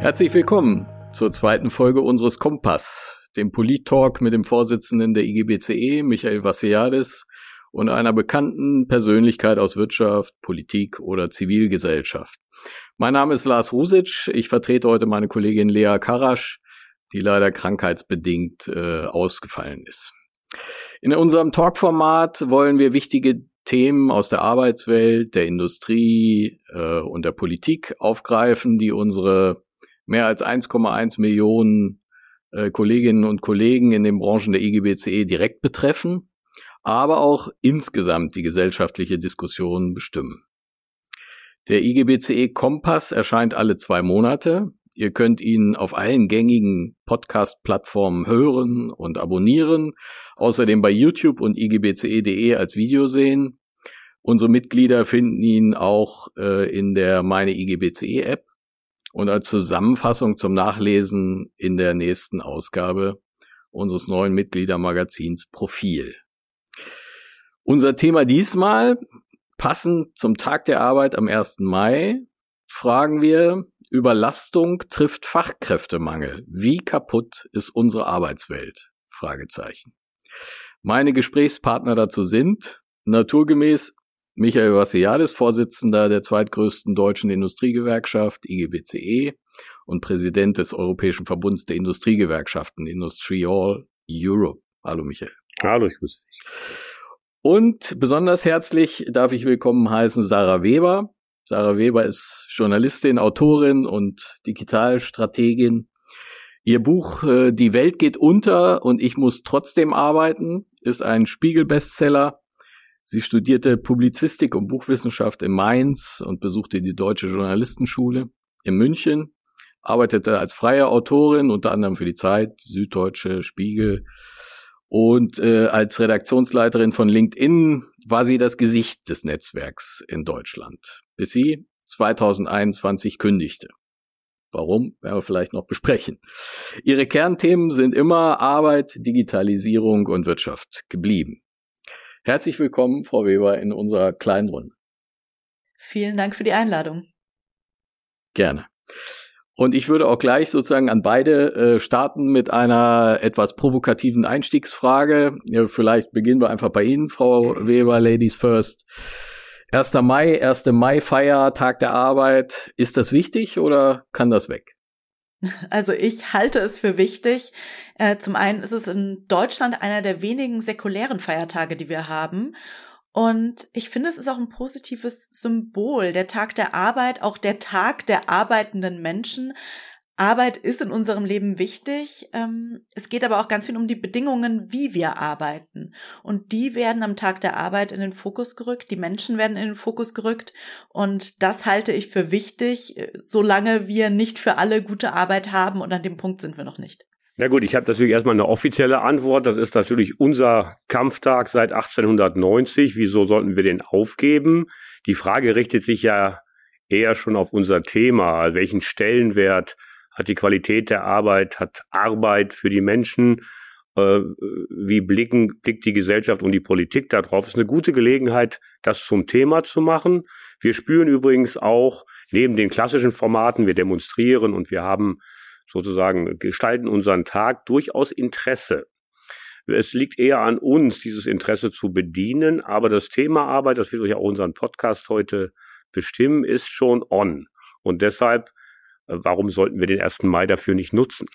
Herzlich willkommen zur zweiten Folge unseres Kompass, dem Polit-Talk mit dem Vorsitzenden der IGBCE, Michael Vassiadis, und einer bekannten Persönlichkeit aus Wirtschaft, Politik oder Zivilgesellschaft. Mein Name ist Lars Rusic. Ich vertrete heute meine Kollegin Lea Karasch, die leider krankheitsbedingt äh, ausgefallen ist. In unserem Talk-Format wollen wir wichtige Themen aus der Arbeitswelt, der Industrie äh, und der Politik aufgreifen, die unsere mehr als 1,1 Millionen äh, Kolleginnen und Kollegen in den Branchen der IGBCE direkt betreffen, aber auch insgesamt die gesellschaftliche Diskussion bestimmen. Der IGBCE Kompass erscheint alle zwei Monate. Ihr könnt ihn auf allen gängigen Podcast-Plattformen hören und abonnieren, außerdem bei YouTube und igbce.de als Video sehen. Unsere Mitglieder finden ihn auch äh, in der Meine IGBCE App und als Zusammenfassung zum Nachlesen in der nächsten Ausgabe unseres neuen Mitgliedermagazins Profil. Unser Thema diesmal, passend zum Tag der Arbeit am 1. Mai, fragen wir, Überlastung trifft Fachkräftemangel. Wie kaputt ist unsere Arbeitswelt? Fragezeichen. Meine Gesprächspartner dazu sind naturgemäß Michael Vassiadis, Vorsitzender der zweitgrößten deutschen Industriegewerkschaft IGBCE und Präsident des Europäischen Verbunds der Industriegewerkschaften Industrial Europe. Hallo Michael. Hallo, ich grüße dich. Und besonders herzlich darf ich willkommen heißen Sarah Weber. Sarah Weber ist Journalistin, Autorin und Digitalstrategin. Ihr Buch äh, Die Welt geht unter und ich muss trotzdem arbeiten ist ein Spiegel-Bestseller Sie studierte Publizistik und Buchwissenschaft in Mainz und besuchte die Deutsche Journalistenschule in München, arbeitete als freie Autorin unter anderem für die Zeit, Süddeutsche, Spiegel und äh, als Redaktionsleiterin von LinkedIn war sie das Gesicht des Netzwerks in Deutschland, bis sie 2021 kündigte. Warum, werden wir vielleicht noch besprechen. Ihre Kernthemen sind immer Arbeit, Digitalisierung und Wirtschaft geblieben. Herzlich willkommen, Frau Weber, in unserer kleinen Runde. Vielen Dank für die Einladung. Gerne. Und ich würde auch gleich sozusagen an beide äh, starten mit einer etwas provokativen Einstiegsfrage. Ja, vielleicht beginnen wir einfach bei Ihnen, Frau Weber, Ladies First. 1. Mai, 1. Mai-Feier, Tag der Arbeit. Ist das wichtig oder kann das weg? Also ich halte es für wichtig. Äh, zum einen ist es in Deutschland einer der wenigen säkulären Feiertage, die wir haben. Und ich finde, es ist auch ein positives Symbol. Der Tag der Arbeit, auch der Tag der arbeitenden Menschen. Arbeit ist in unserem Leben wichtig. Ähm, es geht aber auch ganz viel um die Bedingungen, wie wir arbeiten. Und die werden am Tag der Arbeit in den Fokus gerückt. Die Menschen werden in den Fokus gerückt. Und das halte ich für wichtig, äh, solange wir nicht für alle gute Arbeit haben. Und an dem Punkt sind wir noch nicht. Na gut, ich habe natürlich erstmal eine offizielle Antwort. Das ist natürlich unser Kampftag seit 1890. Wieso sollten wir den aufgeben? Die Frage richtet sich ja eher schon auf unser Thema. Welchen Stellenwert hat die Qualität der Arbeit, hat Arbeit für die Menschen, äh, wie blicken, blickt die Gesellschaft und die Politik darauf. Ist eine gute Gelegenheit, das zum Thema zu machen. Wir spüren übrigens auch neben den klassischen Formaten, wir demonstrieren und wir haben sozusagen, gestalten unseren Tag durchaus Interesse. Es liegt eher an uns, dieses Interesse zu bedienen, aber das Thema Arbeit, das wird euch auch unseren Podcast heute bestimmen, ist schon on. Und deshalb warum sollten wir den 1. Mai dafür nicht nutzen?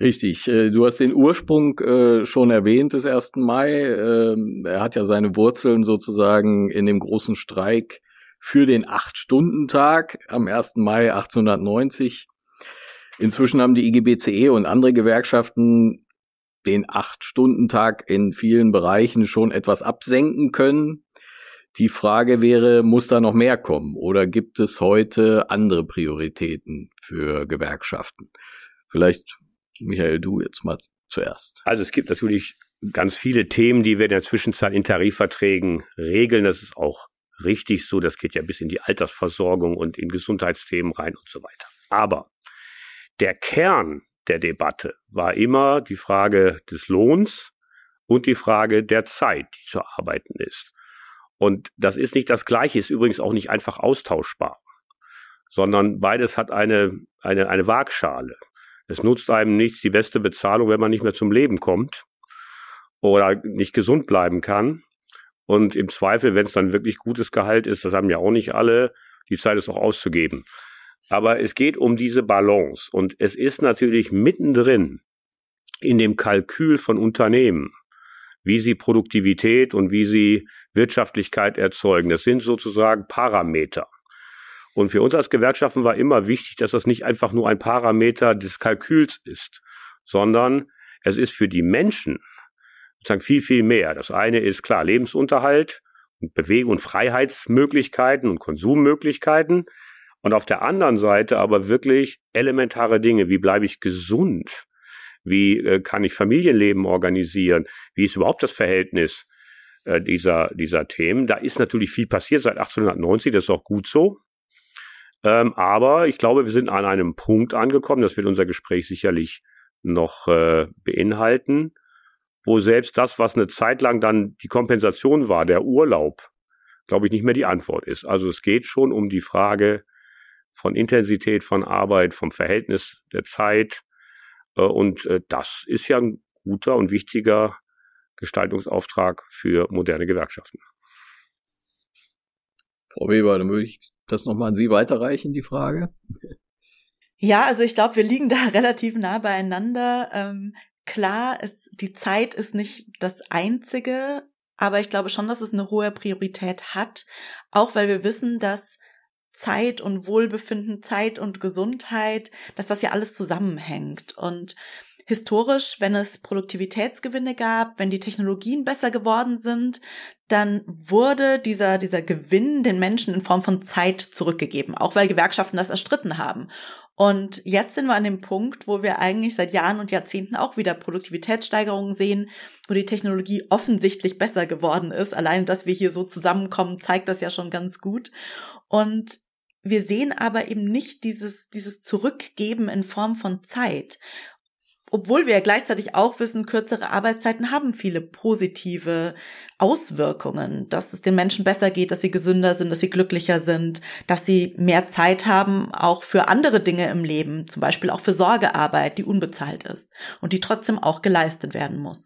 Richtig. Äh, du hast den Ursprung äh, schon erwähnt des 1. Mai. Ähm, er hat ja seine Wurzeln sozusagen in dem großen Streik für den Acht-Stunden-Tag am 1. Mai 1890. Inzwischen haben die IGBCE und andere Gewerkschaften den Acht-Stunden-Tag in vielen Bereichen schon etwas absenken können. Die Frage wäre, muss da noch mehr kommen oder gibt es heute andere Prioritäten für Gewerkschaften? Vielleicht, Michael, du jetzt mal zuerst. Also es gibt natürlich ganz viele Themen, die wir in der Zwischenzeit in Tarifverträgen regeln. Das ist auch richtig so. Das geht ja bis in die Altersversorgung und in Gesundheitsthemen rein und so weiter. Aber der Kern der Debatte war immer die Frage des Lohns und die Frage der Zeit, die zu arbeiten ist. Und das ist nicht das Gleiche, ist übrigens auch nicht einfach austauschbar. sondern beides hat eine, eine, eine Waagschale. Es nutzt einem nichts die beste Bezahlung, wenn man nicht mehr zum Leben kommt oder nicht gesund bleiben kann. Und im Zweifel, wenn es dann wirklich gutes Gehalt ist, das haben ja auch nicht alle, die Zeit ist auch auszugeben. Aber es geht um diese Balance und es ist natürlich mittendrin in dem Kalkül von Unternehmen, wie sie Produktivität und wie sie Wirtschaftlichkeit erzeugen. Das sind sozusagen Parameter. Und für uns als Gewerkschaften war immer wichtig, dass das nicht einfach nur ein Parameter des Kalküls ist, sondern es ist für die Menschen sozusagen viel, viel mehr. Das eine ist klar Lebensunterhalt und Bewegung und Freiheitsmöglichkeiten und Konsummöglichkeiten. Und auf der anderen Seite aber wirklich elementare Dinge, wie bleibe ich gesund? Wie äh, kann ich Familienleben organisieren? Wie ist überhaupt das Verhältnis äh, dieser, dieser Themen? Da ist natürlich viel passiert seit 1890, das ist auch gut so. Ähm, aber ich glaube, wir sind an einem Punkt angekommen, das wird unser Gespräch sicherlich noch äh, beinhalten, wo selbst das, was eine Zeit lang dann die Kompensation war, der Urlaub, glaube ich, nicht mehr die Antwort ist. Also es geht schon um die Frage von Intensität von Arbeit, vom Verhältnis der Zeit. Äh, und äh, das ist ja ein guter und wichtiger Gestaltungsauftrag für moderne Gewerkschaften. Frau Weber, dann würde ich das nochmal an Sie weiterreichen, die Frage. Ja, also ich glaube, wir liegen da relativ nah beieinander. Ähm, klar, es, die Zeit ist nicht das Einzige, aber ich glaube schon, dass es eine hohe Priorität hat, auch weil wir wissen, dass Zeit und Wohlbefinden, Zeit und Gesundheit, dass das ja alles zusammenhängt. Und historisch, wenn es Produktivitätsgewinne gab, wenn die Technologien besser geworden sind, dann wurde dieser, dieser Gewinn den Menschen in Form von Zeit zurückgegeben, auch weil Gewerkschaften das erstritten haben. Und jetzt sind wir an dem Punkt, wo wir eigentlich seit Jahren und Jahrzehnten auch wieder Produktivitätssteigerungen sehen, wo die Technologie offensichtlich besser geworden ist. Allein, dass wir hier so zusammenkommen, zeigt das ja schon ganz gut. Und wir sehen aber eben nicht dieses, dieses Zurückgeben in Form von Zeit obwohl wir ja gleichzeitig auch wissen, kürzere Arbeitszeiten haben viele positive Auswirkungen, dass es den Menschen besser geht, dass sie gesünder sind, dass sie glücklicher sind, dass sie mehr Zeit haben, auch für andere Dinge im Leben, zum Beispiel auch für Sorgearbeit, die unbezahlt ist und die trotzdem auch geleistet werden muss.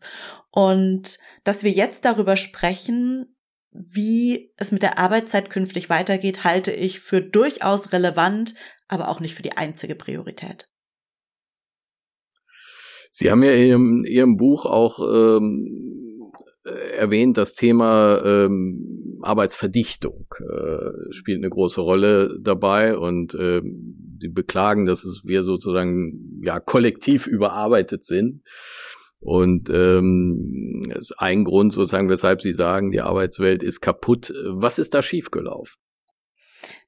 Und dass wir jetzt darüber sprechen, wie es mit der Arbeitszeit künftig weitergeht, halte ich für durchaus relevant, aber auch nicht für die einzige Priorität. Sie haben ja in Ihrem, Buch auch ähm, erwähnt, das Thema ähm, Arbeitsverdichtung äh, spielt eine große Rolle dabei und äh, Sie beklagen, dass es wir sozusagen ja kollektiv überarbeitet sind. Und ähm, ist ein Grund sozusagen, weshalb Sie sagen, die Arbeitswelt ist kaputt. Was ist da schiefgelaufen?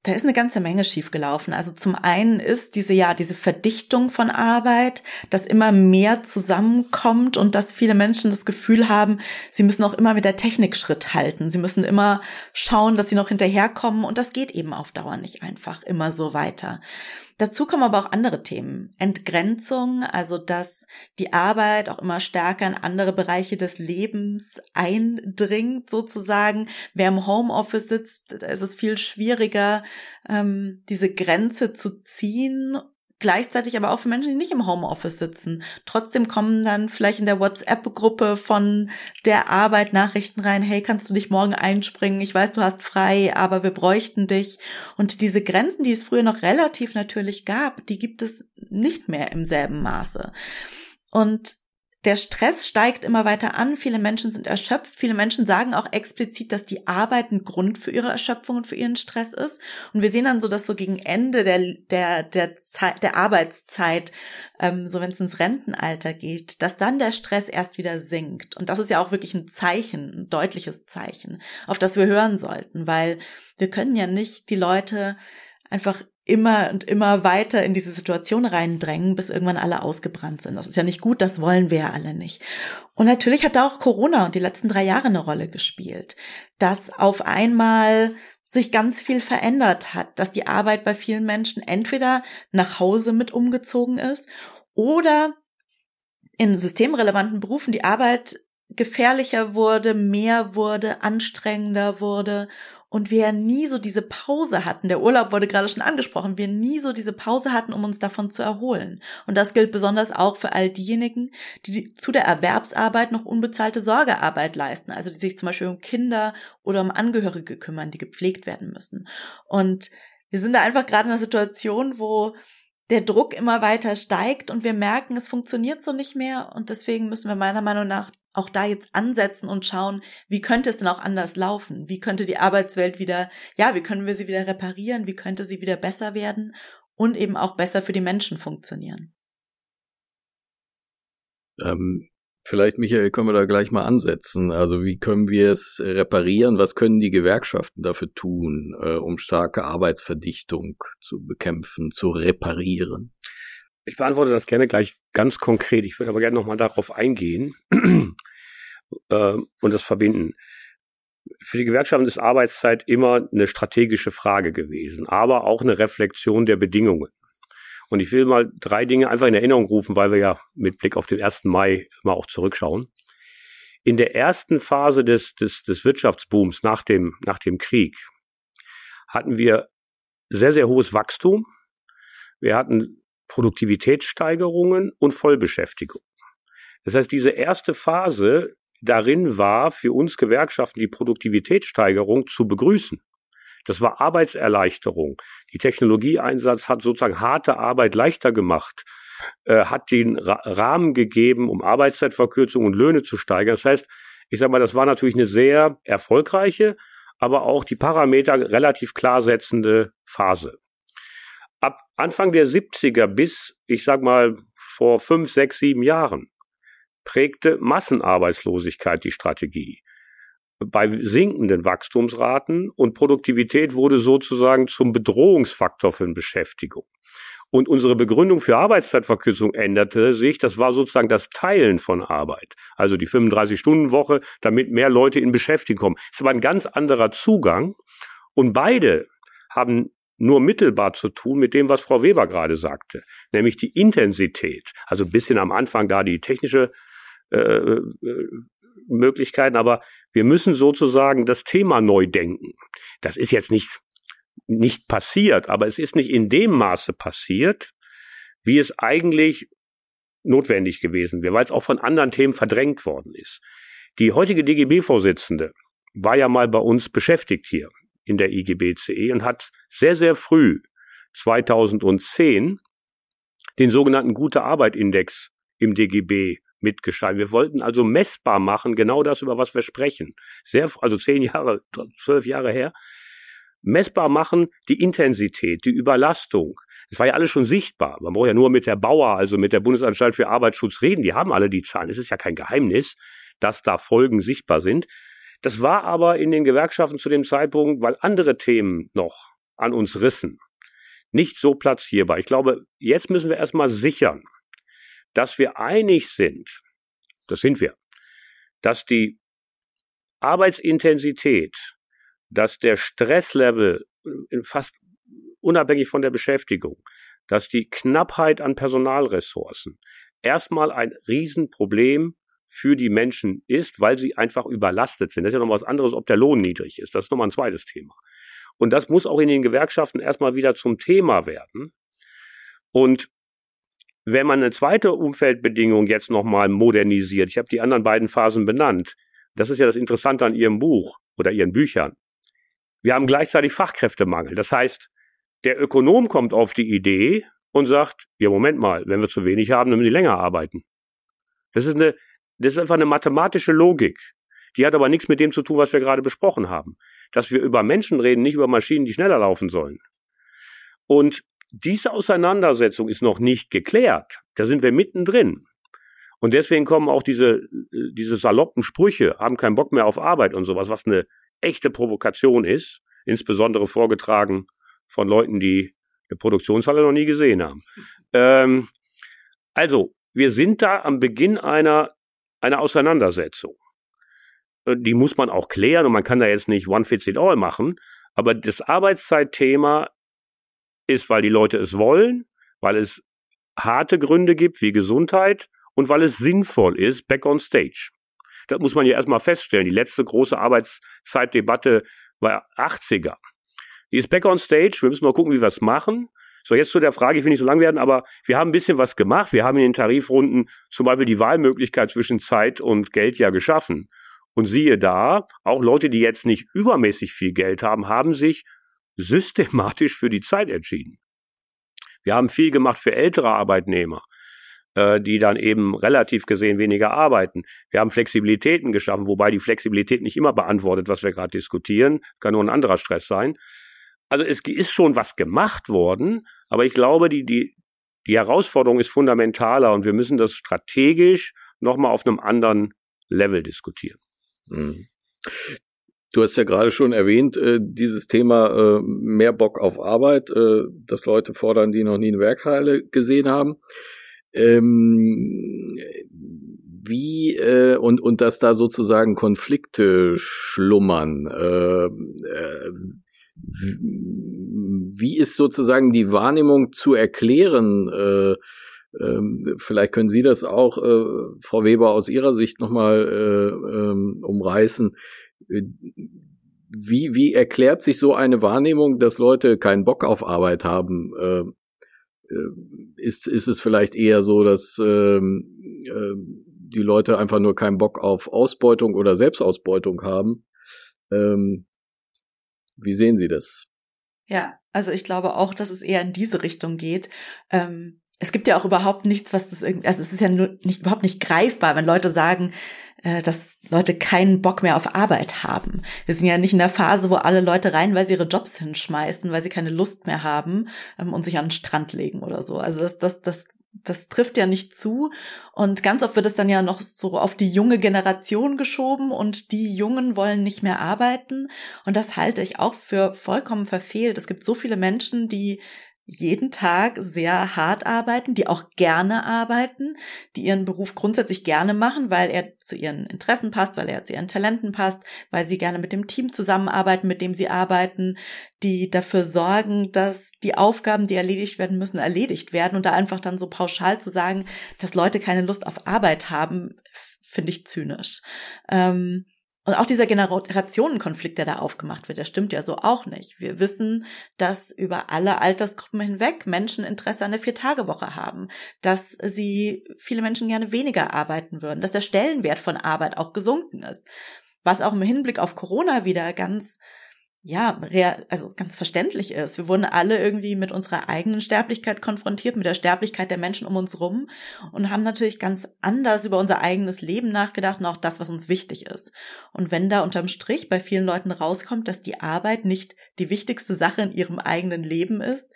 Da ist eine ganze Menge schiefgelaufen. Also zum einen ist diese, ja, diese Verdichtung von Arbeit, dass immer mehr zusammenkommt und dass viele Menschen das Gefühl haben, sie müssen auch immer mit der Technik Schritt halten. Sie müssen immer schauen, dass sie noch hinterherkommen und das geht eben auf Dauer nicht einfach immer so weiter. Dazu kommen aber auch andere Themen. Entgrenzung, also dass die Arbeit auch immer stärker in andere Bereiche des Lebens eindringt, sozusagen. Wer im Homeoffice sitzt, da ist es viel schwieriger, ähm, diese Grenze zu ziehen gleichzeitig aber auch für Menschen, die nicht im Homeoffice sitzen. Trotzdem kommen dann vielleicht in der WhatsApp-Gruppe von der Arbeit Nachrichten rein, hey, kannst du dich morgen einspringen? Ich weiß, du hast frei, aber wir bräuchten dich. Und diese Grenzen, die es früher noch relativ natürlich gab, die gibt es nicht mehr im selben Maße. Und der Stress steigt immer weiter an. Viele Menschen sind erschöpft. Viele Menschen sagen auch explizit, dass die Arbeit ein Grund für ihre Erschöpfung und für ihren Stress ist. Und wir sehen dann so, dass so gegen Ende der, der, der, Zeit, der Arbeitszeit, ähm, so wenn es ins Rentenalter geht, dass dann der Stress erst wieder sinkt. Und das ist ja auch wirklich ein Zeichen, ein deutliches Zeichen, auf das wir hören sollten, weil wir können ja nicht die Leute einfach immer und immer weiter in diese Situation reindrängen, bis irgendwann alle ausgebrannt sind. Das ist ja nicht gut, das wollen wir ja alle nicht. Und natürlich hat da auch Corona und die letzten drei Jahre eine Rolle gespielt, dass auf einmal sich ganz viel verändert hat, dass die Arbeit bei vielen Menschen entweder nach Hause mit umgezogen ist oder in systemrelevanten Berufen die Arbeit gefährlicher wurde, mehr wurde, anstrengender wurde und wir nie so diese Pause hatten. Der Urlaub wurde gerade schon angesprochen. Wir nie so diese Pause hatten, um uns davon zu erholen. Und das gilt besonders auch für all diejenigen, die zu der Erwerbsarbeit noch unbezahlte Sorgearbeit leisten. Also die sich zum Beispiel um Kinder oder um Angehörige kümmern, die gepflegt werden müssen. Und wir sind da einfach gerade in einer Situation, wo der Druck immer weiter steigt und wir merken, es funktioniert so nicht mehr. Und deswegen müssen wir meiner Meinung nach auch da jetzt ansetzen und schauen, wie könnte es denn auch anders laufen? Wie könnte die Arbeitswelt wieder, ja, wie können wir sie wieder reparieren? Wie könnte sie wieder besser werden und eben auch besser für die Menschen funktionieren? Ähm, vielleicht, Michael, können wir da gleich mal ansetzen. Also wie können wir es reparieren? Was können die Gewerkschaften dafür tun, äh, um starke Arbeitsverdichtung zu bekämpfen, zu reparieren? Ich beantworte das gerne gleich ganz konkret. Ich würde aber gerne nochmal darauf eingehen äh, und das verbinden. Für die Gewerkschaften ist Arbeitszeit immer eine strategische Frage gewesen, aber auch eine Reflexion der Bedingungen. Und ich will mal drei Dinge einfach in Erinnerung rufen, weil wir ja mit Blick auf den 1. Mai immer auch zurückschauen. In der ersten Phase des, des, des Wirtschaftsbooms nach dem, nach dem Krieg hatten wir sehr, sehr hohes Wachstum. Wir hatten Produktivitätssteigerungen und Vollbeschäftigung. Das heißt, diese erste Phase darin war für uns Gewerkschaften die Produktivitätssteigerung zu begrüßen. Das war Arbeitserleichterung. Die Technologieeinsatz hat sozusagen harte Arbeit leichter gemacht, äh, hat den Ra Rahmen gegeben, um Arbeitszeitverkürzung und Löhne zu steigern. Das heißt, ich sage mal, das war natürlich eine sehr erfolgreiche, aber auch die Parameter relativ klar setzende Phase. Anfang der 70er bis, ich sag mal, vor fünf, sechs, sieben Jahren prägte Massenarbeitslosigkeit die Strategie. Bei sinkenden Wachstumsraten und Produktivität wurde sozusagen zum Bedrohungsfaktor für Beschäftigung. Und unsere Begründung für Arbeitszeitverkürzung änderte sich. Das war sozusagen das Teilen von Arbeit. Also die 35-Stunden-Woche, damit mehr Leute in Beschäftigung kommen. Das aber ein ganz anderer Zugang. Und beide haben nur mittelbar zu tun mit dem, was Frau Weber gerade sagte, nämlich die Intensität. Also ein bisschen am Anfang da die technische äh, äh, Möglichkeiten, aber wir müssen sozusagen das Thema neu denken. Das ist jetzt nicht nicht passiert, aber es ist nicht in dem Maße passiert, wie es eigentlich notwendig gewesen wäre, weil es auch von anderen Themen verdrängt worden ist. Die heutige DGB-Vorsitzende war ja mal bei uns beschäftigt hier in der IGBCE und hat sehr, sehr früh 2010 den sogenannten Gute Arbeit Index im DGB mitgeschrieben. Wir wollten also messbar machen, genau das, über was wir sprechen. Sehr, also zehn Jahre, zwölf Jahre her. Messbar machen die Intensität, die Überlastung. Das war ja alles schon sichtbar. Man braucht ja nur mit der Bauer, also mit der Bundesanstalt für Arbeitsschutz reden. Die haben alle die Zahlen. Es ist ja kein Geheimnis, dass da Folgen sichtbar sind. Das war aber in den Gewerkschaften zu dem Zeitpunkt, weil andere Themen noch an uns rissen, nicht so platzierbar. Ich glaube, jetzt müssen wir erstmal sichern, dass wir einig sind, das sind wir, dass die Arbeitsintensität, dass der Stresslevel äh, fast unabhängig von der Beschäftigung, dass die Knappheit an Personalressourcen erstmal ein Riesenproblem für die Menschen ist, weil sie einfach überlastet sind. Das ist ja noch was anderes, ob der Lohn niedrig ist. Das ist nochmal ein zweites Thema. Und das muss auch in den Gewerkschaften erstmal wieder zum Thema werden. Und wenn man eine zweite Umfeldbedingung jetzt nochmal modernisiert, ich habe die anderen beiden Phasen benannt, das ist ja das Interessante an Ihrem Buch oder Ihren Büchern. Wir haben gleichzeitig Fachkräftemangel. Das heißt, der Ökonom kommt auf die Idee und sagt, ja, Moment mal, wenn wir zu wenig haben, dann müssen die länger arbeiten. Das ist eine das ist einfach eine mathematische Logik. Die hat aber nichts mit dem zu tun, was wir gerade besprochen haben. Dass wir über Menschen reden, nicht über Maschinen, die schneller laufen sollen. Und diese Auseinandersetzung ist noch nicht geklärt. Da sind wir mittendrin. Und deswegen kommen auch diese, diese saloppen Sprüche, haben keinen Bock mehr auf Arbeit und sowas, was eine echte Provokation ist, insbesondere vorgetragen von Leuten, die eine Produktionshalle noch nie gesehen haben. Ähm, also, wir sind da am Beginn einer eine Auseinandersetzung. Äh, die muss man auch klären und man kann da jetzt nicht one fits it all machen. Aber das Arbeitszeitthema ist, weil die Leute es wollen, weil es harte Gründe gibt wie Gesundheit und weil es sinnvoll ist, back on stage. Das muss man ja erstmal feststellen. Die letzte große Arbeitszeitdebatte war 80er. Die ist back on stage, wir müssen mal gucken, wie wir es machen. So, jetzt zu der Frage, ich will nicht so lang werden, aber wir haben ein bisschen was gemacht. Wir haben in den Tarifrunden zum Beispiel die Wahlmöglichkeit zwischen Zeit und Geld ja geschaffen. Und siehe da, auch Leute, die jetzt nicht übermäßig viel Geld haben, haben sich systematisch für die Zeit entschieden. Wir haben viel gemacht für ältere Arbeitnehmer, äh, die dann eben relativ gesehen weniger arbeiten. Wir haben Flexibilitäten geschaffen, wobei die Flexibilität nicht immer beantwortet, was wir gerade diskutieren. Kann nur ein anderer Stress sein. Also es ist schon was gemacht worden, aber ich glaube, die, die, die Herausforderung ist fundamentaler und wir müssen das strategisch nochmal auf einem anderen Level diskutieren. Mhm. Du hast ja gerade schon erwähnt, äh, dieses Thema äh, mehr Bock auf Arbeit, äh, dass Leute fordern, die noch nie eine Werkhalle gesehen haben. Ähm, wie äh, und und dass da sozusagen Konflikte schlummern. Äh, äh, wie ist sozusagen die Wahrnehmung zu erklären? Äh, ähm, vielleicht können Sie das auch, äh, Frau Weber, aus Ihrer Sicht nochmal äh, ähm, umreißen. Wie, wie erklärt sich so eine Wahrnehmung, dass Leute keinen Bock auf Arbeit haben? Ist, ist es vielleicht eher so, dass ähm, äh, die Leute einfach nur keinen Bock auf Ausbeutung oder Selbstausbeutung haben? Wie sehen Sie das? Ja, also ich glaube auch, dass es eher in diese Richtung geht. Ähm, es gibt ja auch überhaupt nichts, was das irgendwie, also es ist ja nur nicht, überhaupt nicht greifbar, wenn Leute sagen, äh, dass Leute keinen Bock mehr auf Arbeit haben. Wir sind ja nicht in der Phase, wo alle Leute rein, weil sie ihre Jobs hinschmeißen, weil sie keine Lust mehr haben ähm, und sich an den Strand legen oder so. Also das, das, das, das trifft ja nicht zu. Und ganz oft wird es dann ja noch so auf die junge Generation geschoben und die Jungen wollen nicht mehr arbeiten. Und das halte ich auch für vollkommen verfehlt. Es gibt so viele Menschen, die jeden Tag sehr hart arbeiten, die auch gerne arbeiten, die ihren Beruf grundsätzlich gerne machen, weil er zu ihren Interessen passt, weil er zu ihren Talenten passt, weil sie gerne mit dem Team zusammenarbeiten, mit dem sie arbeiten, die dafür sorgen, dass die Aufgaben, die erledigt werden müssen, erledigt werden und da einfach dann so pauschal zu sagen, dass Leute keine Lust auf Arbeit haben, finde ich zynisch. Ähm, und auch dieser Generationenkonflikt, der da aufgemacht wird, der stimmt ja so auch nicht. Wir wissen, dass über alle Altersgruppen hinweg Menschen Interesse an der Vier-Tage-Woche haben, dass sie viele Menschen gerne weniger arbeiten würden, dass der Stellenwert von Arbeit auch gesunken ist. Was auch im Hinblick auf Corona wieder ganz ja, also ganz verständlich ist. Wir wurden alle irgendwie mit unserer eigenen Sterblichkeit konfrontiert, mit der Sterblichkeit der Menschen um uns rum und haben natürlich ganz anders über unser eigenes Leben nachgedacht und auch das, was uns wichtig ist. Und wenn da unterm Strich bei vielen Leuten rauskommt, dass die Arbeit nicht die wichtigste Sache in ihrem eigenen Leben ist,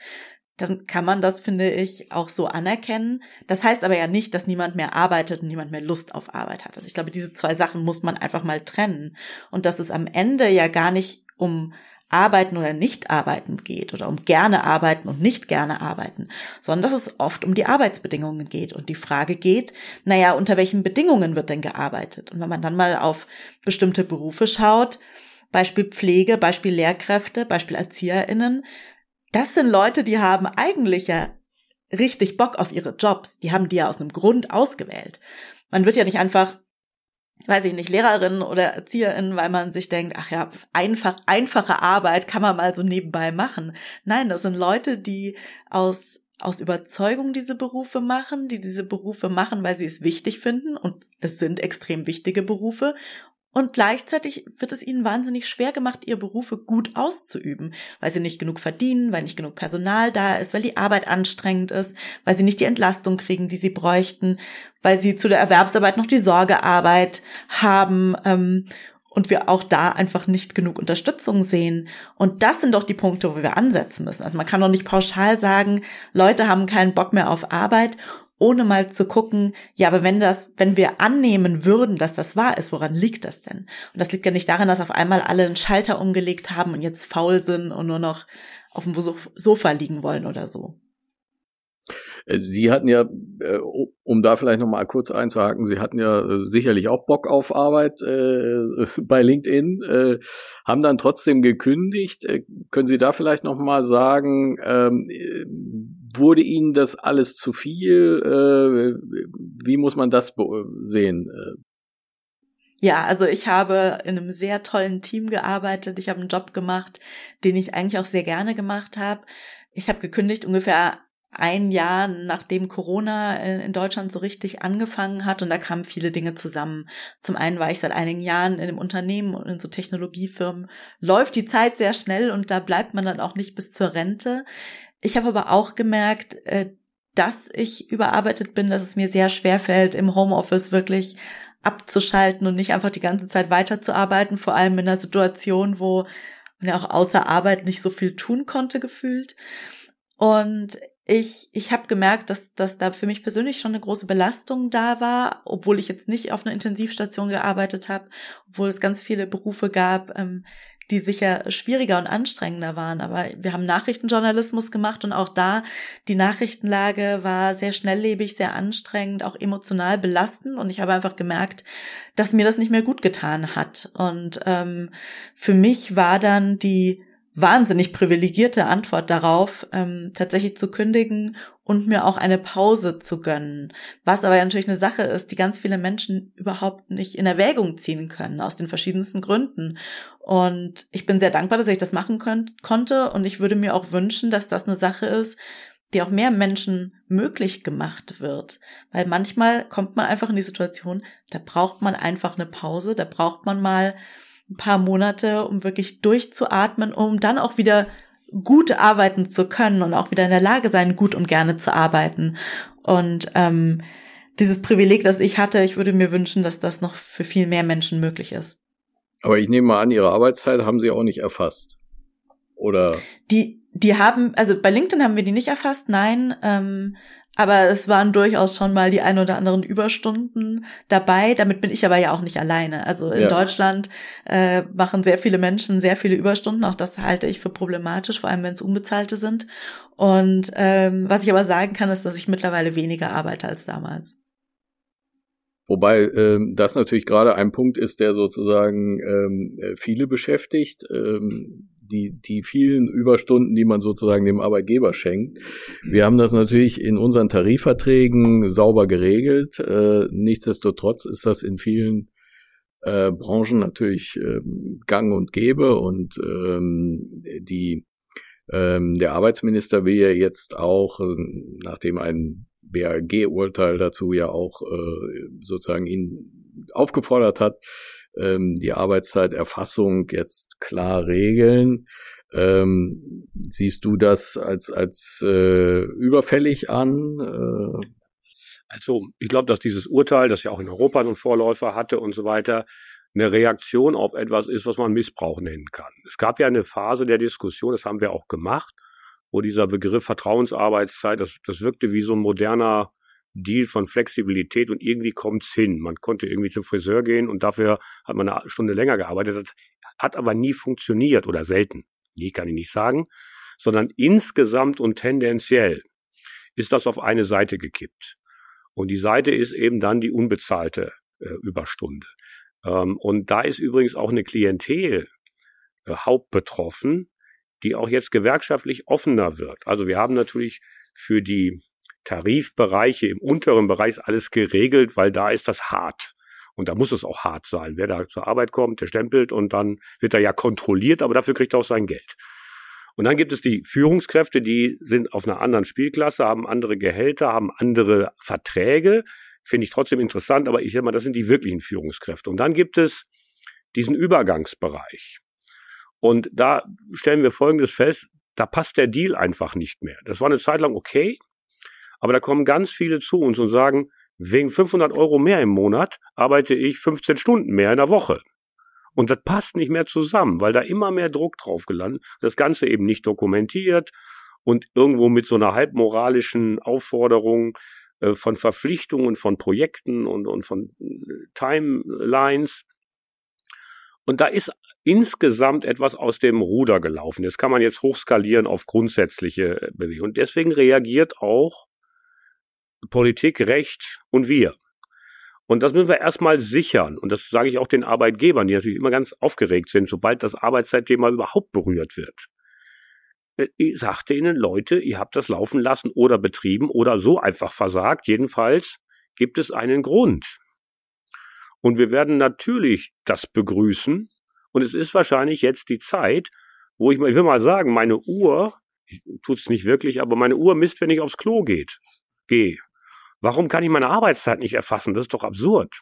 dann kann man das, finde ich, auch so anerkennen. Das heißt aber ja nicht, dass niemand mehr arbeitet und niemand mehr Lust auf Arbeit hat. Also ich glaube, diese zwei Sachen muss man einfach mal trennen. Und dass es am Ende ja gar nicht um arbeiten oder nicht arbeiten geht oder um gerne arbeiten und nicht gerne arbeiten, sondern dass es oft um die Arbeitsbedingungen geht und die Frage geht, naja, unter welchen Bedingungen wird denn gearbeitet? Und wenn man dann mal auf bestimmte Berufe schaut, Beispiel Pflege, Beispiel Lehrkräfte, Beispiel ErzieherInnen, das sind Leute, die haben eigentlich ja richtig Bock auf ihre Jobs. Die haben die ja aus einem Grund ausgewählt. Man wird ja nicht einfach weiß ich nicht, Lehrerin oder Erzieherin, weil man sich denkt, ach ja, einfach, einfache Arbeit kann man mal so nebenbei machen. Nein, das sind Leute, die aus aus Überzeugung diese Berufe machen, die diese Berufe machen, weil sie es wichtig finden und es sind extrem wichtige Berufe und gleichzeitig wird es ihnen wahnsinnig schwer gemacht, ihre Berufe gut auszuüben, weil sie nicht genug verdienen, weil nicht genug Personal da ist, weil die Arbeit anstrengend ist, weil sie nicht die Entlastung kriegen, die sie bräuchten, weil sie zu der Erwerbsarbeit noch die Sorgearbeit haben ähm, und wir auch da einfach nicht genug Unterstützung sehen. Und das sind doch die Punkte, wo wir ansetzen müssen. Also man kann doch nicht pauschal sagen, Leute haben keinen Bock mehr auf Arbeit ohne mal zu gucken, ja, aber wenn das, wenn wir annehmen würden, dass das wahr ist, woran liegt das denn? Und das liegt ja nicht daran, dass auf einmal alle einen Schalter umgelegt haben und jetzt faul sind und nur noch auf dem Sofa liegen wollen oder so. Äh, Sie hatten ja, äh, um da vielleicht nochmal kurz einzuhaken, Sie hatten ja äh, sicherlich auch Bock auf Arbeit bei LinkedIn, haben dann trotzdem gekündigt. Können Sie da vielleicht nochmal sagen, ähm, wurde Ihnen das alles zu viel? Äh, wie muss man das sehen? Ja, also ich habe in einem sehr tollen Team gearbeitet. Ich habe einen Job gemacht, den ich eigentlich auch sehr gerne gemacht habe. Ich habe gekündigt ungefähr ein Jahr, nachdem Corona in Deutschland so richtig angefangen hat und da kamen viele Dinge zusammen. Zum einen war ich seit einigen Jahren in einem Unternehmen und in so Technologiefirmen läuft die Zeit sehr schnell und da bleibt man dann auch nicht bis zur Rente. Ich habe aber auch gemerkt, äh, dass ich überarbeitet bin, dass es mir sehr schwer fällt, im Homeoffice wirklich abzuschalten und nicht einfach die ganze Zeit weiterzuarbeiten, vor allem in einer Situation, wo man ja auch außer Arbeit nicht so viel tun konnte gefühlt. Und ich, ich habe gemerkt, dass, dass da für mich persönlich schon eine große Belastung da war, obwohl ich jetzt nicht auf einer Intensivstation gearbeitet habe, obwohl es ganz viele Berufe gab, ähm, die sicher schwieriger und anstrengender waren. Aber wir haben Nachrichtenjournalismus gemacht und auch da die Nachrichtenlage war sehr schnelllebig, sehr anstrengend, auch emotional belastend. Und ich habe einfach gemerkt, dass mir das nicht mehr gut getan hat. Und ähm, für mich war dann die wahnsinnig privilegierte Antwort darauf, ähm, tatsächlich zu kündigen und mir auch eine Pause zu gönnen. Was aber natürlich eine Sache ist, die ganz viele Menschen überhaupt nicht in Erwägung ziehen können, aus den verschiedensten Gründen. Und ich bin sehr dankbar, dass ich das machen könnt, konnte und ich würde mir auch wünschen, dass das eine Sache ist, die auch mehr Menschen möglich gemacht wird. Weil manchmal kommt man einfach in die Situation, da braucht man einfach eine Pause, da braucht man mal ein paar Monate, um wirklich durchzuatmen, um dann auch wieder gut arbeiten zu können und auch wieder in der Lage sein, gut und gerne zu arbeiten. Und ähm, dieses Privileg, das ich hatte, ich würde mir wünschen, dass das noch für viel mehr Menschen möglich ist. Aber ich nehme mal an, Ihre Arbeitszeit haben Sie auch nicht erfasst. Oder? Die, die haben, also bei LinkedIn haben wir die nicht erfasst, nein. Ähm, aber es waren durchaus schon mal die ein oder anderen Überstunden dabei. Damit bin ich aber ja auch nicht alleine. Also in ja. Deutschland äh, machen sehr viele Menschen sehr viele Überstunden. Auch das halte ich für problematisch, vor allem wenn es unbezahlte sind. Und ähm, was ich aber sagen kann, ist, dass ich mittlerweile weniger arbeite als damals. Wobei ähm, das natürlich gerade ein Punkt ist, der sozusagen ähm, viele beschäftigt. Ähm, die, die vielen Überstunden, die man sozusagen dem Arbeitgeber schenkt. Wir haben das natürlich in unseren Tarifverträgen sauber geregelt. Äh, nichtsdestotrotz ist das in vielen äh, Branchen natürlich äh, gang und gäbe und ähm, die ähm, der Arbeitsminister will ja jetzt auch, äh, nachdem ein BAG-Urteil dazu ja auch äh, sozusagen ihn aufgefordert hat, ähm, die Arbeitszeiterfassung jetzt klar regeln. Ähm, siehst du das als, als äh, überfällig an? Äh? Also ich glaube, dass dieses Urteil, das ja auch in Europa einen Vorläufer hatte und so weiter, eine Reaktion auf etwas ist, was man Missbrauch nennen kann. Es gab ja eine Phase der Diskussion, das haben wir auch gemacht, wo dieser Begriff Vertrauensarbeitszeit, das, das wirkte wie so ein moderner Deal von Flexibilität und irgendwie kommt's hin. Man konnte irgendwie zum Friseur gehen und dafür hat man eine Stunde länger gearbeitet, hat, hat aber nie funktioniert oder selten. Nie kann ich nicht sagen, sondern insgesamt und tendenziell ist das auf eine Seite gekippt. Und die Seite ist eben dann die unbezahlte äh, Überstunde. Ähm, und da ist übrigens auch eine Klientel äh, hauptbetroffen, die auch jetzt gewerkschaftlich offener wird. Also wir haben natürlich für die Tarifbereiche im unteren Bereich ist alles geregelt, weil da ist das hart. Und da muss es auch hart sein. Wer da zur Arbeit kommt, der stempelt und dann wird er ja kontrolliert, aber dafür kriegt er auch sein Geld. Und dann gibt es die Führungskräfte, die sind auf einer anderen Spielklasse, haben andere Gehälter, haben andere Verträge. Finde ich trotzdem interessant, aber ich sag mal, das sind die wirklichen Führungskräfte. Und dann gibt es diesen Übergangsbereich. Und da stellen wir Folgendes fest, da passt der Deal einfach nicht mehr. Das war eine Zeit lang okay, aber da kommen ganz viele zu uns und sagen, wegen 500 Euro mehr im Monat arbeite ich 15 Stunden mehr in der Woche. Und das passt nicht mehr zusammen, weil da immer mehr Druck drauf gelandet, das Ganze eben nicht dokumentiert und irgendwo mit so einer halbmoralischen Aufforderung äh, von Verpflichtungen, von Projekten und, und von äh, Timelines. Und da ist insgesamt etwas aus dem Ruder gelaufen. Das kann man jetzt hochskalieren auf grundsätzliche Bewegungen. Und deswegen reagiert auch Politik, Recht und wir. Und das müssen wir erstmal sichern. Und das sage ich auch den Arbeitgebern, die natürlich immer ganz aufgeregt sind, sobald das Arbeitszeitthema überhaupt berührt wird. Äh, ich sagte ihnen, Leute, ihr habt das laufen lassen oder betrieben oder so einfach versagt. Jedenfalls gibt es einen Grund. Und wir werden natürlich das begrüßen. Und es ist wahrscheinlich jetzt die Zeit, wo ich mal, ich will mal sagen, meine Uhr, tut's nicht wirklich, aber meine Uhr misst, wenn ich aufs Klo geht, gehe. Warum kann ich meine Arbeitszeit nicht erfassen? Das ist doch absurd.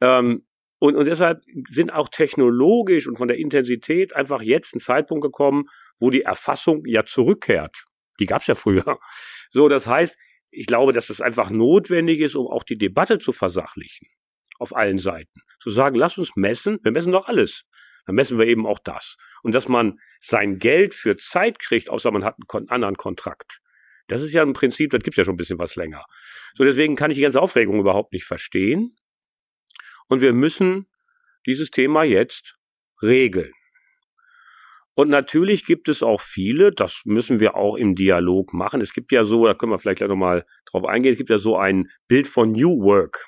Ähm, und, und deshalb sind auch technologisch und von der Intensität einfach jetzt ein Zeitpunkt gekommen, wo die Erfassung ja zurückkehrt. Die gab's ja früher. So, das heißt, ich glaube, dass es einfach notwendig ist, um auch die Debatte zu versachlichen. Auf allen Seiten. Zu sagen, lass uns messen, wir messen doch alles. Dann messen wir eben auch das. Und dass man sein Geld für Zeit kriegt, außer man hat einen anderen Kontrakt. Das ist ja ein Prinzip, das gibt's ja schon ein bisschen was länger. So, deswegen kann ich die ganze Aufregung überhaupt nicht verstehen. Und wir müssen dieses Thema jetzt regeln. Und natürlich gibt es auch viele, das müssen wir auch im Dialog machen. Es gibt ja so, da können wir vielleicht gleich nochmal drauf eingehen, es gibt ja so ein Bild von New Work.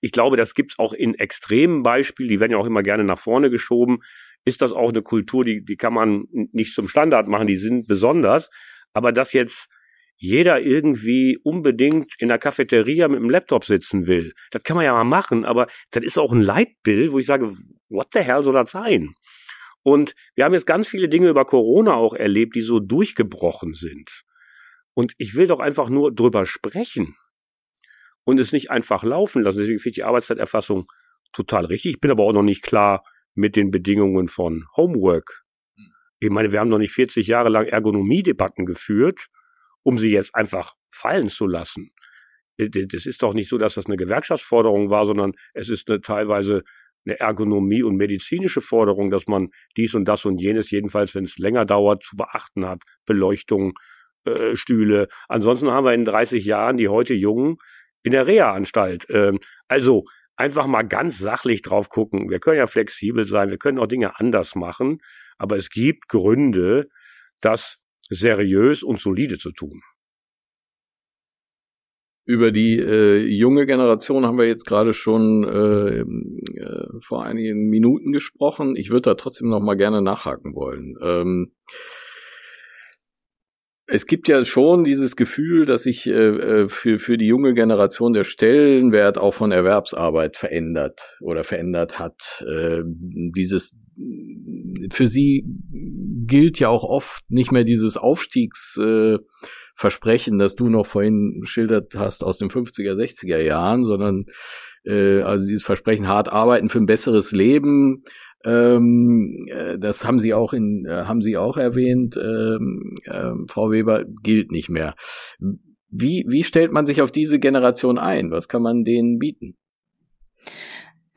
Ich glaube, das gibt es auch in extremen Beispielen, die werden ja auch immer gerne nach vorne geschoben. Ist das auch eine Kultur, die, die kann man nicht zum Standard machen, die sind besonders. Aber dass jetzt jeder irgendwie unbedingt in der Cafeteria mit dem Laptop sitzen will. Das kann man ja mal machen, aber das ist auch ein Leitbild, wo ich sage, what the hell soll das sein? Und wir haben jetzt ganz viele Dinge über Corona auch erlebt, die so durchgebrochen sind. Und ich will doch einfach nur drüber sprechen und es nicht einfach laufen lassen. Deswegen finde ich die Arbeitszeiterfassung total richtig. Ich bin aber auch noch nicht klar mit den Bedingungen von Homework. Ich meine, wir haben noch nicht 40 Jahre lang Ergonomiedebatten geführt um sie jetzt einfach fallen zu lassen. Das ist doch nicht so, dass das eine Gewerkschaftsforderung war, sondern es ist eine, teilweise eine Ergonomie und medizinische Forderung, dass man dies und das und jenes, jedenfalls wenn es länger dauert, zu beachten hat. Beleuchtung, äh, Stühle. Ansonsten haben wir in 30 Jahren die heute Jungen in der Reha-Anstalt. Ähm, also einfach mal ganz sachlich drauf gucken. Wir können ja flexibel sein, wir können auch Dinge anders machen, aber es gibt Gründe, dass seriös und solide zu tun. Über die äh, junge Generation haben wir jetzt gerade schon äh, äh, vor einigen Minuten gesprochen. Ich würde da trotzdem noch mal gerne nachhaken wollen. Ähm, es gibt ja schon dieses Gefühl, dass sich äh, äh, für, für die junge Generation der Stellenwert auch von Erwerbsarbeit verändert oder verändert hat. Äh, dieses für sie gilt ja auch oft nicht mehr dieses Aufstiegsversprechen, äh, das du noch vorhin schildert hast aus den 50er, 60er Jahren, sondern äh, also dieses Versprechen hart arbeiten für ein besseres Leben, ähm, äh, das haben Sie auch in, äh, haben Sie auch erwähnt, ähm, äh, Frau Weber, gilt nicht mehr. Wie, wie stellt man sich auf diese Generation ein? Was kann man denen bieten?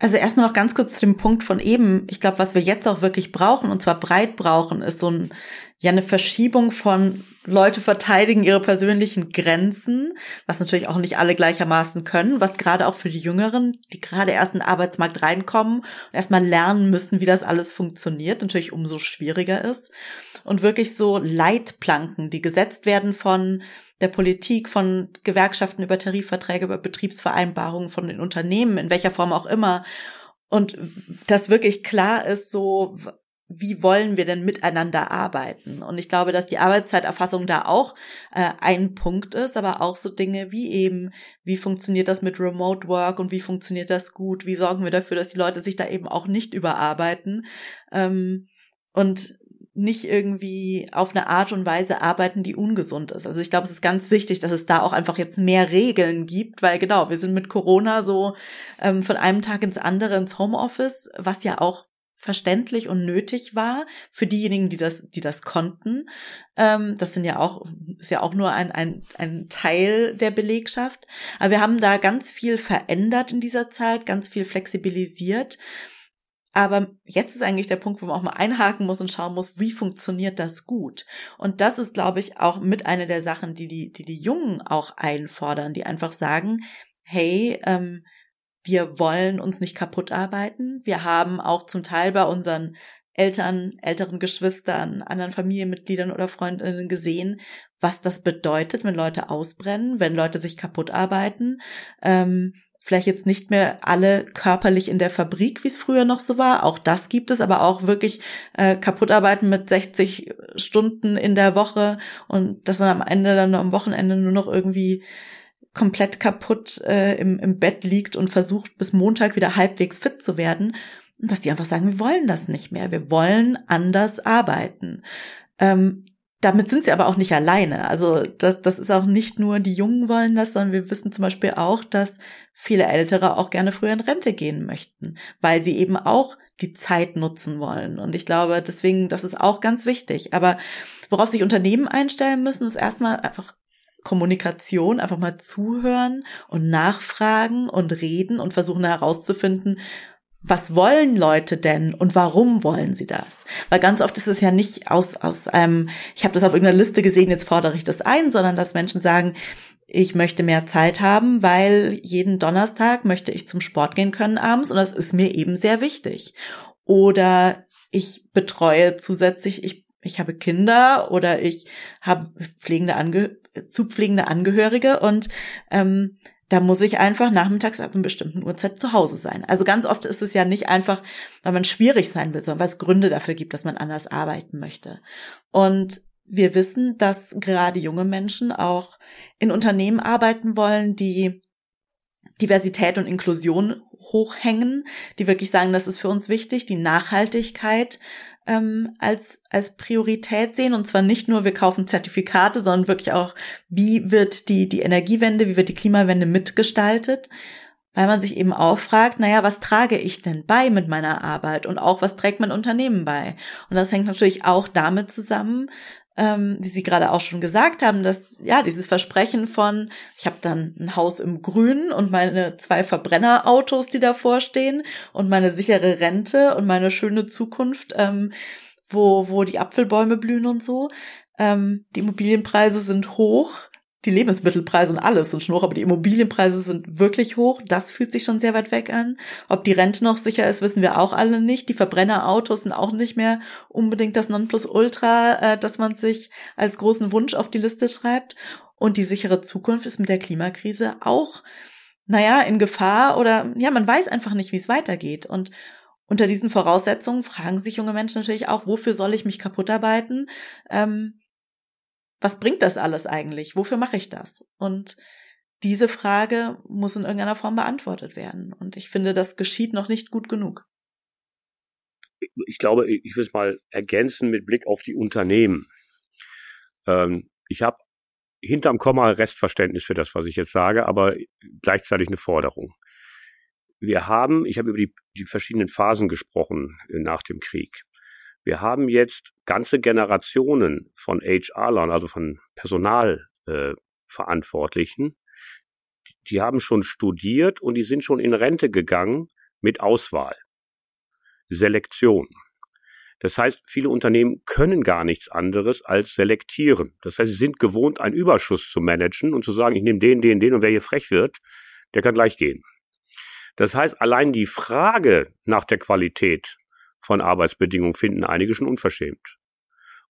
Also erstmal noch ganz kurz zu dem Punkt von eben. Ich glaube, was wir jetzt auch wirklich brauchen, und zwar breit brauchen, ist so ein, ja, eine Verschiebung von Leute verteidigen ihre persönlichen Grenzen, was natürlich auch nicht alle gleichermaßen können, was gerade auch für die Jüngeren, die gerade erst in den Arbeitsmarkt reinkommen und erstmal lernen müssen, wie das alles funktioniert, natürlich umso schwieriger ist. Und wirklich so Leitplanken, die gesetzt werden von der Politik, von Gewerkschaften über Tarifverträge, über Betriebsvereinbarungen, von den Unternehmen, in welcher Form auch immer. Und das wirklich klar ist, so, wie wollen wir denn miteinander arbeiten? Und ich glaube, dass die Arbeitszeiterfassung da auch äh, ein Punkt ist, aber auch so Dinge wie eben, wie funktioniert das mit Remote Work und wie funktioniert das gut? Wie sorgen wir dafür, dass die Leute sich da eben auch nicht überarbeiten? Ähm, und nicht irgendwie auf eine Art und Weise arbeiten, die ungesund ist. Also ich glaube, es ist ganz wichtig, dass es da auch einfach jetzt mehr Regeln gibt, weil genau, wir sind mit Corona so ähm, von einem Tag ins andere ins Homeoffice, was ja auch verständlich und nötig war für diejenigen, die das, die das konnten. Ähm, das sind ja auch, ist ja auch nur ein, ein, ein Teil der Belegschaft. Aber wir haben da ganz viel verändert in dieser Zeit, ganz viel flexibilisiert. Aber jetzt ist eigentlich der Punkt, wo man auch mal einhaken muss und schauen muss, wie funktioniert das gut? Und das ist, glaube ich, auch mit einer der Sachen, die die, die, die Jungen auch einfordern, die einfach sagen, hey, ähm, wir wollen uns nicht kaputt arbeiten. Wir haben auch zum Teil bei unseren Eltern, älteren Geschwistern, anderen Familienmitgliedern oder Freundinnen gesehen, was das bedeutet, wenn Leute ausbrennen, wenn Leute sich kaputt arbeiten. Ähm, vielleicht jetzt nicht mehr alle körperlich in der Fabrik, wie es früher noch so war. Auch das gibt es, aber auch wirklich äh, Kaputtarbeiten mit 60 Stunden in der Woche und dass man am Ende dann am Wochenende nur noch irgendwie komplett kaputt äh, im, im Bett liegt und versucht bis Montag wieder halbwegs fit zu werden, dass die einfach sagen, wir wollen das nicht mehr, wir wollen anders arbeiten. Ähm, damit sind sie aber auch nicht alleine. Also das, das ist auch nicht nur die Jungen wollen das, sondern wir wissen zum Beispiel auch, dass viele Ältere auch gerne früher in Rente gehen möchten, weil sie eben auch die Zeit nutzen wollen. Und ich glaube, deswegen, das ist auch ganz wichtig. Aber worauf sich Unternehmen einstellen müssen, ist erstmal einfach Kommunikation, einfach mal zuhören und nachfragen und reden und versuchen herauszufinden, was wollen Leute denn und warum wollen sie das? Weil ganz oft ist es ja nicht aus, aus einem, ich habe das auf irgendeiner Liste gesehen, jetzt fordere ich das ein, sondern dass Menschen sagen, ich möchte mehr Zeit haben, weil jeden Donnerstag möchte ich zum Sport gehen können abends und das ist mir eben sehr wichtig. Oder ich betreue zusätzlich, ich, ich habe Kinder oder ich habe pflegende Ange zu pflegende Angehörige und ähm, da muss ich einfach nachmittags ab einer bestimmten Uhrzeit zu Hause sein. Also ganz oft ist es ja nicht einfach, weil man schwierig sein will, sondern weil es Gründe dafür gibt, dass man anders arbeiten möchte. Und wir wissen, dass gerade junge Menschen auch in Unternehmen arbeiten wollen, die Diversität und Inklusion hochhängen, die wirklich sagen, das ist für uns wichtig, die Nachhaltigkeit ähm, als, als Priorität sehen. Und zwar nicht nur, wir kaufen Zertifikate, sondern wirklich auch, wie wird die, die Energiewende, wie wird die Klimawende mitgestaltet. Weil man sich eben auch fragt, naja, was trage ich denn bei mit meiner Arbeit und auch was trägt mein Unternehmen bei? Und das hängt natürlich auch damit zusammen, ähm, die Sie gerade auch schon gesagt haben, dass ja dieses Versprechen von, ich habe dann ein Haus im Grün und meine zwei Verbrennerautos, die davor stehen und meine sichere Rente und meine schöne Zukunft, ähm, wo wo die Apfelbäume blühen und so. Ähm, die Immobilienpreise sind hoch die Lebensmittelpreise und alles sind schon hoch, aber die Immobilienpreise sind wirklich hoch. Das fühlt sich schon sehr weit weg an. Ob die Rente noch sicher ist, wissen wir auch alle nicht. Die Verbrennerautos sind auch nicht mehr unbedingt das Nonplusultra, äh, dass man sich als großen Wunsch auf die Liste schreibt. Und die sichere Zukunft ist mit der Klimakrise auch, naja, in Gefahr oder ja, man weiß einfach nicht, wie es weitergeht. Und unter diesen Voraussetzungen fragen sich junge Menschen natürlich auch, wofür soll ich mich kaputt arbeiten? Ähm, was bringt das alles eigentlich? Wofür mache ich das? Und diese Frage muss in irgendeiner Form beantwortet werden. Und ich finde, das geschieht noch nicht gut genug. Ich glaube, ich will es mal ergänzen mit Blick auf die Unternehmen. Ähm, ich habe hinterm Komma Restverständnis für das, was ich jetzt sage, aber gleichzeitig eine Forderung. Wir haben, ich habe über die, die verschiedenen Phasen gesprochen äh, nach dem Krieg. Wir haben jetzt ganze Generationen von HR-Lern, also von Personalverantwortlichen, äh, die haben schon studiert und die sind schon in Rente gegangen mit Auswahl. Selektion. Das heißt, viele Unternehmen können gar nichts anderes als selektieren. Das heißt, sie sind gewohnt, einen Überschuss zu managen und zu sagen, ich nehme den, den, den und wer hier frech wird, der kann gleich gehen. Das heißt, allein die Frage nach der Qualität von Arbeitsbedingungen finden einige schon unverschämt.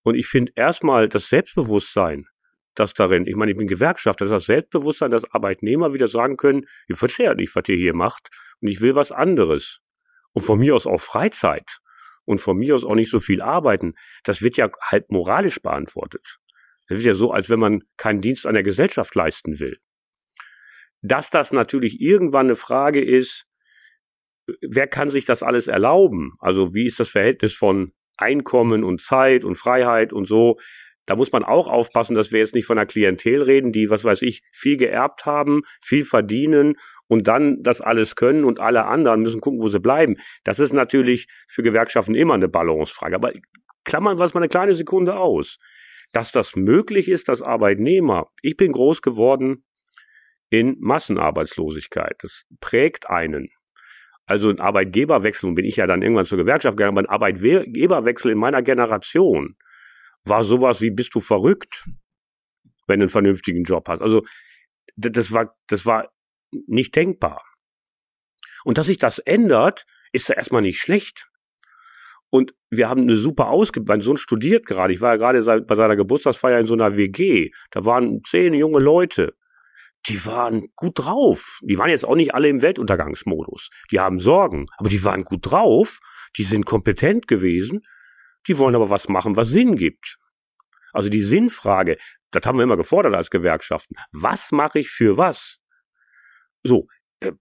Und ich finde erstmal das Selbstbewusstsein, das darin, ich meine, ich bin Gewerkschafter, das Selbstbewusstsein, dass Arbeitnehmer wieder sagen können, ich verstehe nicht, was ihr hier macht und ich will was anderes. Und von mir aus auch Freizeit und von mir aus auch nicht so viel arbeiten, das wird ja halb moralisch beantwortet. Das wird ja so, als wenn man keinen Dienst an der Gesellschaft leisten will. Dass das natürlich irgendwann eine Frage ist, wer kann sich das alles erlauben? Also wie ist das Verhältnis von Einkommen und Zeit und Freiheit und so? Da muss man auch aufpassen, dass wir jetzt nicht von einer Klientel reden, die, was weiß ich, viel geerbt haben, viel verdienen und dann das alles können und alle anderen müssen gucken, wo sie bleiben. Das ist natürlich für Gewerkschaften immer eine Balancefrage. Aber klammern wir es mal eine kleine Sekunde aus. Dass das möglich ist, dass Arbeitnehmer, ich bin groß geworden in Massenarbeitslosigkeit. Das prägt einen. Also ein Arbeitgeberwechsel, und bin ich ja dann irgendwann zur Gewerkschaft gegangen, aber ein Arbeitgeberwechsel in meiner Generation war sowas wie, bist du verrückt, wenn du einen vernünftigen Job hast. Also das war, das war nicht denkbar. Und dass sich das ändert, ist ja erstmal nicht schlecht. Und wir haben eine super Ausgebildung. Mein Sohn studiert gerade. Ich war ja gerade bei seiner Geburtstagsfeier in so einer WG. Da waren zehn junge Leute die waren gut drauf. Die waren jetzt auch nicht alle im Weltuntergangsmodus. Die haben Sorgen, aber die waren gut drauf. Die sind kompetent gewesen. Die wollen aber was machen, was Sinn gibt. Also die Sinnfrage, das haben wir immer gefordert als Gewerkschaften. Was mache ich für was? So, äh,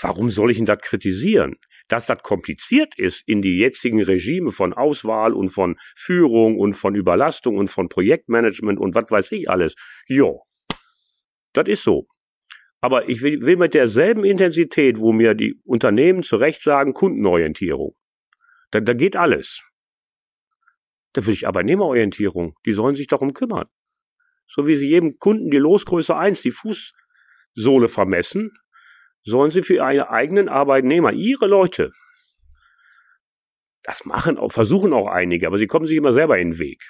warum soll ich ihn das kritisieren? Dass das kompliziert ist in die jetzigen Regime von Auswahl und von Führung und von Überlastung und von Projektmanagement und was weiß ich alles. Jo, das ist so. Aber ich will, will mit derselben Intensität, wo mir die Unternehmen zu Recht sagen, Kundenorientierung. Da, da geht alles. Da will ich Arbeitnehmerorientierung. Die sollen sich darum kümmern. So wie sie jedem Kunden die Losgröße 1, die Fußsohle vermessen, sollen sie für ihre eigenen Arbeitnehmer, ihre Leute, das machen auch, versuchen auch einige, aber sie kommen sich immer selber in den Weg.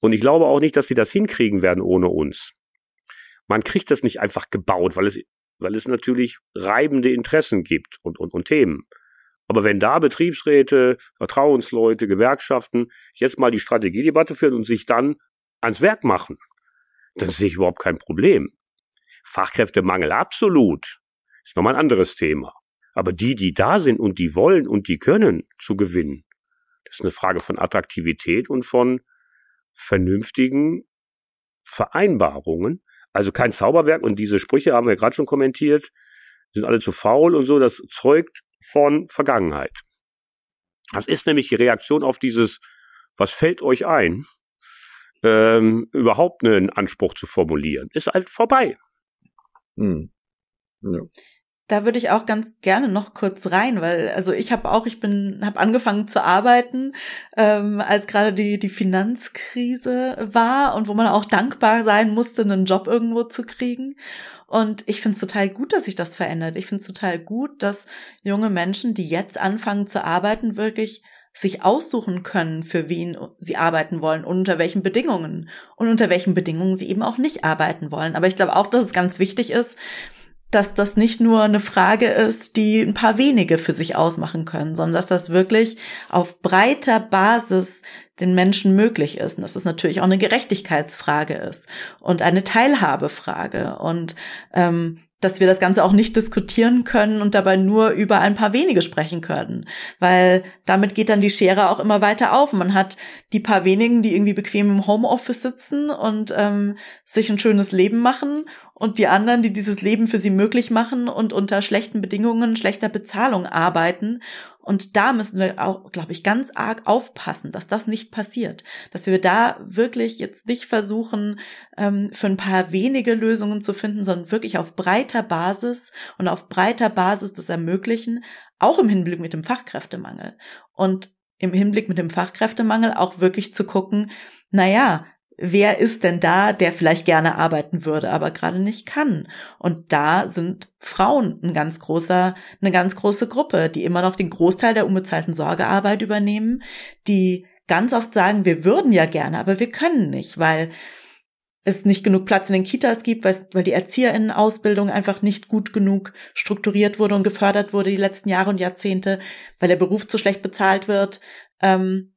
Und ich glaube auch nicht, dass sie das hinkriegen werden ohne uns. Man kriegt das nicht einfach gebaut, weil es, weil es natürlich reibende Interessen gibt und, und, und Themen. Aber wenn da Betriebsräte, Vertrauensleute, Gewerkschaften jetzt mal die Strategiedebatte führen und sich dann ans Werk machen, dann sehe ich überhaupt kein Problem. Fachkräftemangel absolut. Ist nochmal ein anderes Thema. Aber die, die da sind und die wollen und die können zu gewinnen, das ist eine Frage von Attraktivität und von vernünftigen Vereinbarungen. Also kein Zauberwerk und diese Sprüche haben wir gerade schon kommentiert, sind alle zu faul und so, das zeugt von Vergangenheit. Das ist nämlich die Reaktion auf dieses, was fällt euch ein, ähm, überhaupt einen Anspruch zu formulieren. Ist halt vorbei. Hm. Ja. Da würde ich auch ganz gerne noch kurz rein, weil also ich habe auch, ich bin, habe angefangen zu arbeiten, ähm, als gerade die die Finanzkrise war und wo man auch dankbar sein musste, einen Job irgendwo zu kriegen. Und ich finde es total gut, dass sich das verändert. Ich finde es total gut, dass junge Menschen, die jetzt anfangen zu arbeiten, wirklich sich aussuchen können, für wen sie arbeiten wollen und unter welchen Bedingungen und unter welchen Bedingungen sie eben auch nicht arbeiten wollen. Aber ich glaube auch, dass es ganz wichtig ist, dass das nicht nur eine Frage ist, die ein paar wenige für sich ausmachen können, sondern dass das wirklich auf breiter Basis den Menschen möglich ist und dass das natürlich auch eine Gerechtigkeitsfrage ist und eine Teilhabefrage. Und ähm, dass wir das Ganze auch nicht diskutieren können und dabei nur über ein paar wenige sprechen können, weil damit geht dann die Schere auch immer weiter auf. Man hat die paar wenigen, die irgendwie bequem im Homeoffice sitzen und ähm, sich ein schönes Leben machen und die anderen, die dieses Leben für sie möglich machen und unter schlechten Bedingungen, schlechter Bezahlung arbeiten. Und da müssen wir auch, glaube ich, ganz arg aufpassen, dass das nicht passiert. Dass wir da wirklich jetzt nicht versuchen, ähm, für ein paar wenige Lösungen zu finden, sondern wirklich auf breiter Basis und auf breiter Basis das ermöglichen, auch im Hinblick mit dem Fachkräftemangel. Und im Hinblick mit dem Fachkräftemangel auch wirklich zu gucken, na ja, wer ist denn da, der vielleicht gerne arbeiten würde, aber gerade nicht kann? Und da sind Frauen ein ganz großer, eine ganz große Gruppe, die immer noch den Großteil der unbezahlten Sorgearbeit übernehmen, die ganz oft sagen, wir würden ja gerne, aber wir können nicht, weil es nicht genug Platz in den Kitas gibt, weil die Erzieherinnenausbildung einfach nicht gut genug strukturiert wurde und gefördert wurde die letzten Jahre und Jahrzehnte, weil der Beruf zu schlecht bezahlt wird. Ähm,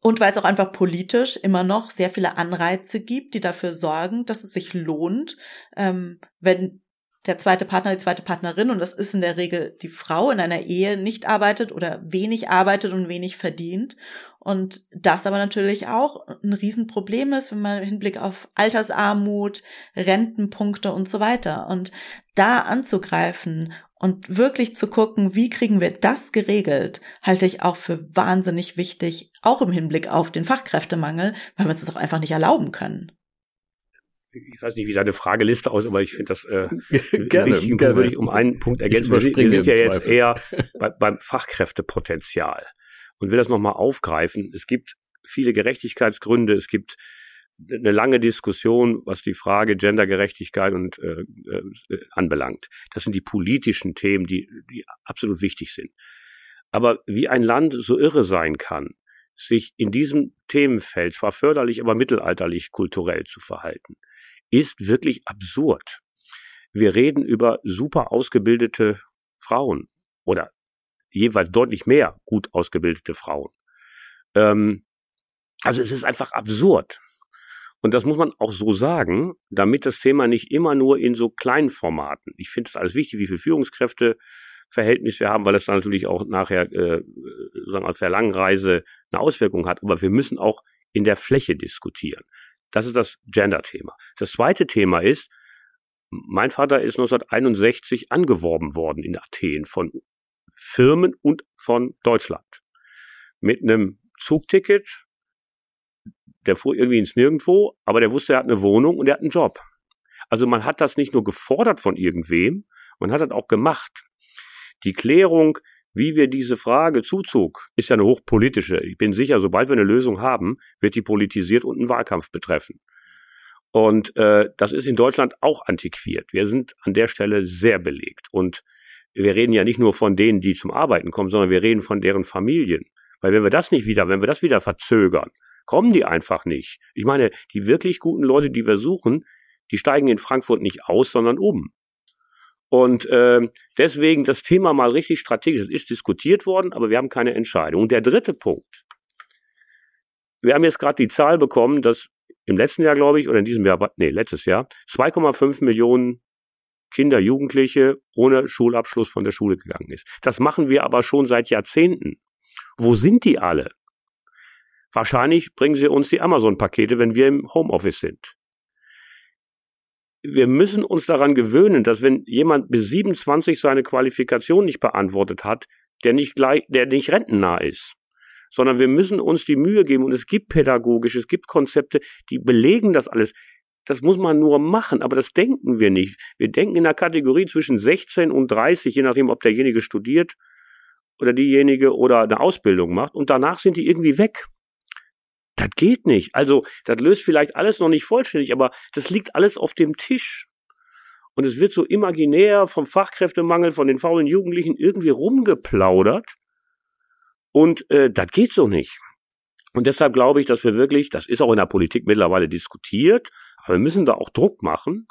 und weil es auch einfach politisch immer noch sehr viele Anreize gibt, die dafür sorgen, dass es sich lohnt, ähm, wenn der zweite Partner, die zweite Partnerin, und das ist in der Regel die Frau in einer Ehe, nicht arbeitet oder wenig arbeitet und wenig verdient. Und das aber natürlich auch ein Riesenproblem ist, wenn man im Hinblick auf Altersarmut, Rentenpunkte und so weiter. Und da anzugreifen und wirklich zu gucken, wie kriegen wir das geregelt, halte ich auch für wahnsinnig wichtig, auch im Hinblick auf den Fachkräftemangel, weil wir uns das auch einfach nicht erlauben können. Ich weiß nicht, wie deine Frageliste aus, aber ich finde das äh, gerne, wichtig. Gerne. würde ich um einen Punkt ergänzen. Wir, wir sind ja jetzt eher bei, beim Fachkräftepotenzial und will das nochmal aufgreifen. Es gibt viele Gerechtigkeitsgründe, es gibt eine lange Diskussion, was die Frage Gendergerechtigkeit und äh, äh, anbelangt. Das sind die politischen Themen, die, die absolut wichtig sind. Aber wie ein Land so irre sein kann, sich in diesem Themenfeld zwar förderlich, aber mittelalterlich kulturell zu verhalten, ist wirklich absurd. Wir reden über super ausgebildete Frauen oder jeweils deutlich mehr gut ausgebildete Frauen. Ähm, also es ist einfach absurd. Und das muss man auch so sagen, damit das Thema nicht immer nur in so kleinen Formaten. Ich finde es alles wichtig, wie viel Führungskräfteverhältnis wir haben, weil das dann natürlich auch nachher äh, sozusagen auf der langen Reise eine Auswirkung hat. Aber wir müssen auch in der Fläche diskutieren. Das ist das Gender-Thema. Das zweite Thema ist, mein Vater ist 1961 angeworben worden in Athen von Firmen und von Deutschland. Mit einem Zugticket, der fuhr irgendwie ins Nirgendwo, aber der wusste, er hat eine Wohnung und er hat einen Job. Also man hat das nicht nur gefordert von irgendwem, man hat das auch gemacht. Die Klärung, wie wir diese Frage Zuzug, ist ja eine hochpolitische. Ich bin sicher, sobald wir eine Lösung haben, wird die politisiert und einen Wahlkampf betreffen. Und äh, das ist in Deutschland auch antiquiert. Wir sind an der Stelle sehr belegt. Und wir reden ja nicht nur von denen, die zum Arbeiten kommen, sondern wir reden von deren Familien. Weil wenn wir das nicht wieder, wenn wir das wieder verzögern, kommen die einfach nicht. Ich meine, die wirklich guten Leute, die wir suchen, die steigen in Frankfurt nicht aus, sondern um. Und äh, deswegen das Thema mal richtig strategisch. Es ist diskutiert worden, aber wir haben keine Entscheidung. Und der dritte Punkt. Wir haben jetzt gerade die Zahl bekommen, dass im letzten Jahr, glaube ich, oder in diesem Jahr, nee, letztes Jahr, 2,5 Millionen Kinder, Jugendliche ohne Schulabschluss von der Schule gegangen ist. Das machen wir aber schon seit Jahrzehnten. Wo sind die alle? Wahrscheinlich bringen sie uns die Amazon-Pakete, wenn wir im Homeoffice sind wir müssen uns daran gewöhnen, dass wenn jemand bis 27 seine Qualifikation nicht beantwortet hat, der nicht gleich, der nicht rentennah ist. Sondern wir müssen uns die Mühe geben und es gibt pädagogisch, es gibt Konzepte, die belegen das alles. Das muss man nur machen, aber das denken wir nicht. Wir denken in der Kategorie zwischen 16 und 30, je nachdem, ob derjenige studiert oder diejenige oder eine Ausbildung macht und danach sind die irgendwie weg. Das geht nicht. Also, das löst vielleicht alles noch nicht vollständig, aber das liegt alles auf dem Tisch. Und es wird so imaginär vom Fachkräftemangel, von den faulen Jugendlichen irgendwie rumgeplaudert. Und äh, das geht so nicht. Und deshalb glaube ich, dass wir wirklich, das ist auch in der Politik mittlerweile diskutiert, aber wir müssen da auch Druck machen,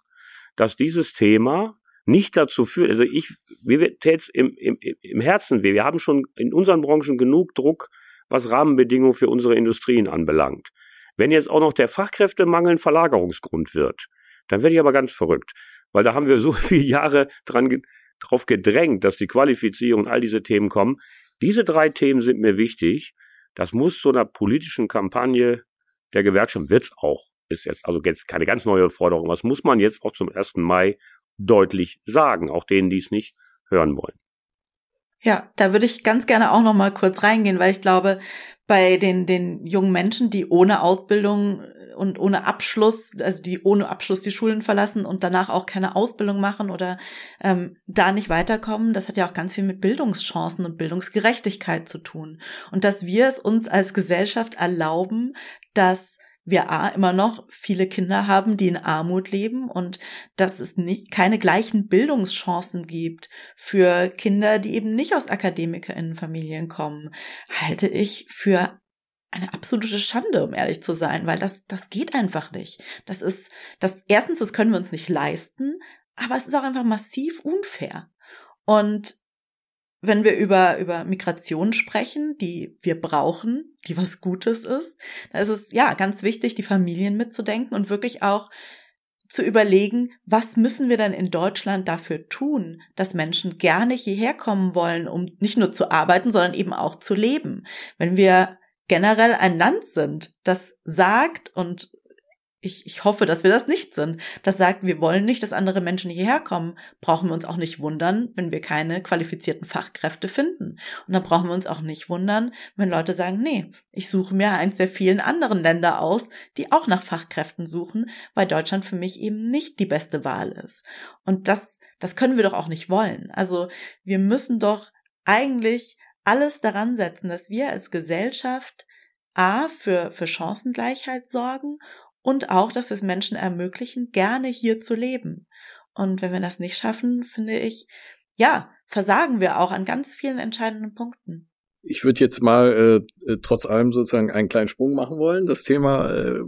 dass dieses Thema nicht dazu führt, also ich, wir tät's im, im, im Herzen weh. Wir haben schon in unseren Branchen genug Druck, was Rahmenbedingungen für unsere Industrien anbelangt. Wenn jetzt auch noch der Fachkräftemangel ein Verlagerungsgrund wird, dann werde ich aber ganz verrückt, weil da haben wir so viele Jahre dran drauf gedrängt, dass die Qualifizierung und all diese Themen kommen. Diese drei Themen sind mir wichtig. Das muss zu einer politischen Kampagne der Gewerkschaft wird's auch. Ist jetzt also jetzt keine ganz neue Forderung. Was muss man jetzt auch zum 1. Mai deutlich sagen, auch denen, die es nicht hören wollen. Ja, da würde ich ganz gerne auch noch mal kurz reingehen, weil ich glaube, bei den, den jungen Menschen, die ohne Ausbildung und ohne Abschluss, also die ohne Abschluss die Schulen verlassen und danach auch keine Ausbildung machen oder ähm, da nicht weiterkommen, das hat ja auch ganz viel mit Bildungschancen und Bildungsgerechtigkeit zu tun. Und dass wir es uns als Gesellschaft erlauben, dass wir A, immer noch viele Kinder haben, die in Armut leben und dass es nicht, keine gleichen Bildungschancen gibt für Kinder, die eben nicht aus Akademikerinnenfamilien kommen, halte ich für eine absolute Schande, um ehrlich zu sein, weil das, das geht einfach nicht. Das ist, das, erstens, das können wir uns nicht leisten, aber es ist auch einfach massiv unfair. Und wenn wir über, über Migration sprechen, die wir brauchen, die was Gutes ist, da ist es ja ganz wichtig, die Familien mitzudenken und wirklich auch zu überlegen, was müssen wir denn in Deutschland dafür tun, dass Menschen gerne hierher kommen wollen, um nicht nur zu arbeiten, sondern eben auch zu leben. Wenn wir generell ein Land sind, das sagt und ich, ich hoffe, dass wir das nicht sind. Das sagt, wir wollen nicht, dass andere Menschen hierher kommen. Brauchen wir uns auch nicht wundern, wenn wir keine qualifizierten Fachkräfte finden. Und dann brauchen wir uns auch nicht wundern, wenn Leute sagen, nee, ich suche mir eins der vielen anderen Länder aus, die auch nach Fachkräften suchen, weil Deutschland für mich eben nicht die beste Wahl ist. Und das, das können wir doch auch nicht wollen. Also wir müssen doch eigentlich alles daran setzen, dass wir als Gesellschaft A für, für Chancengleichheit sorgen und auch, dass wir es Menschen ermöglichen, gerne hier zu leben. Und wenn wir das nicht schaffen, finde ich, ja, versagen wir auch an ganz vielen entscheidenden Punkten. Ich würde jetzt mal äh, trotz allem sozusagen einen kleinen Sprung machen wollen, das Thema äh,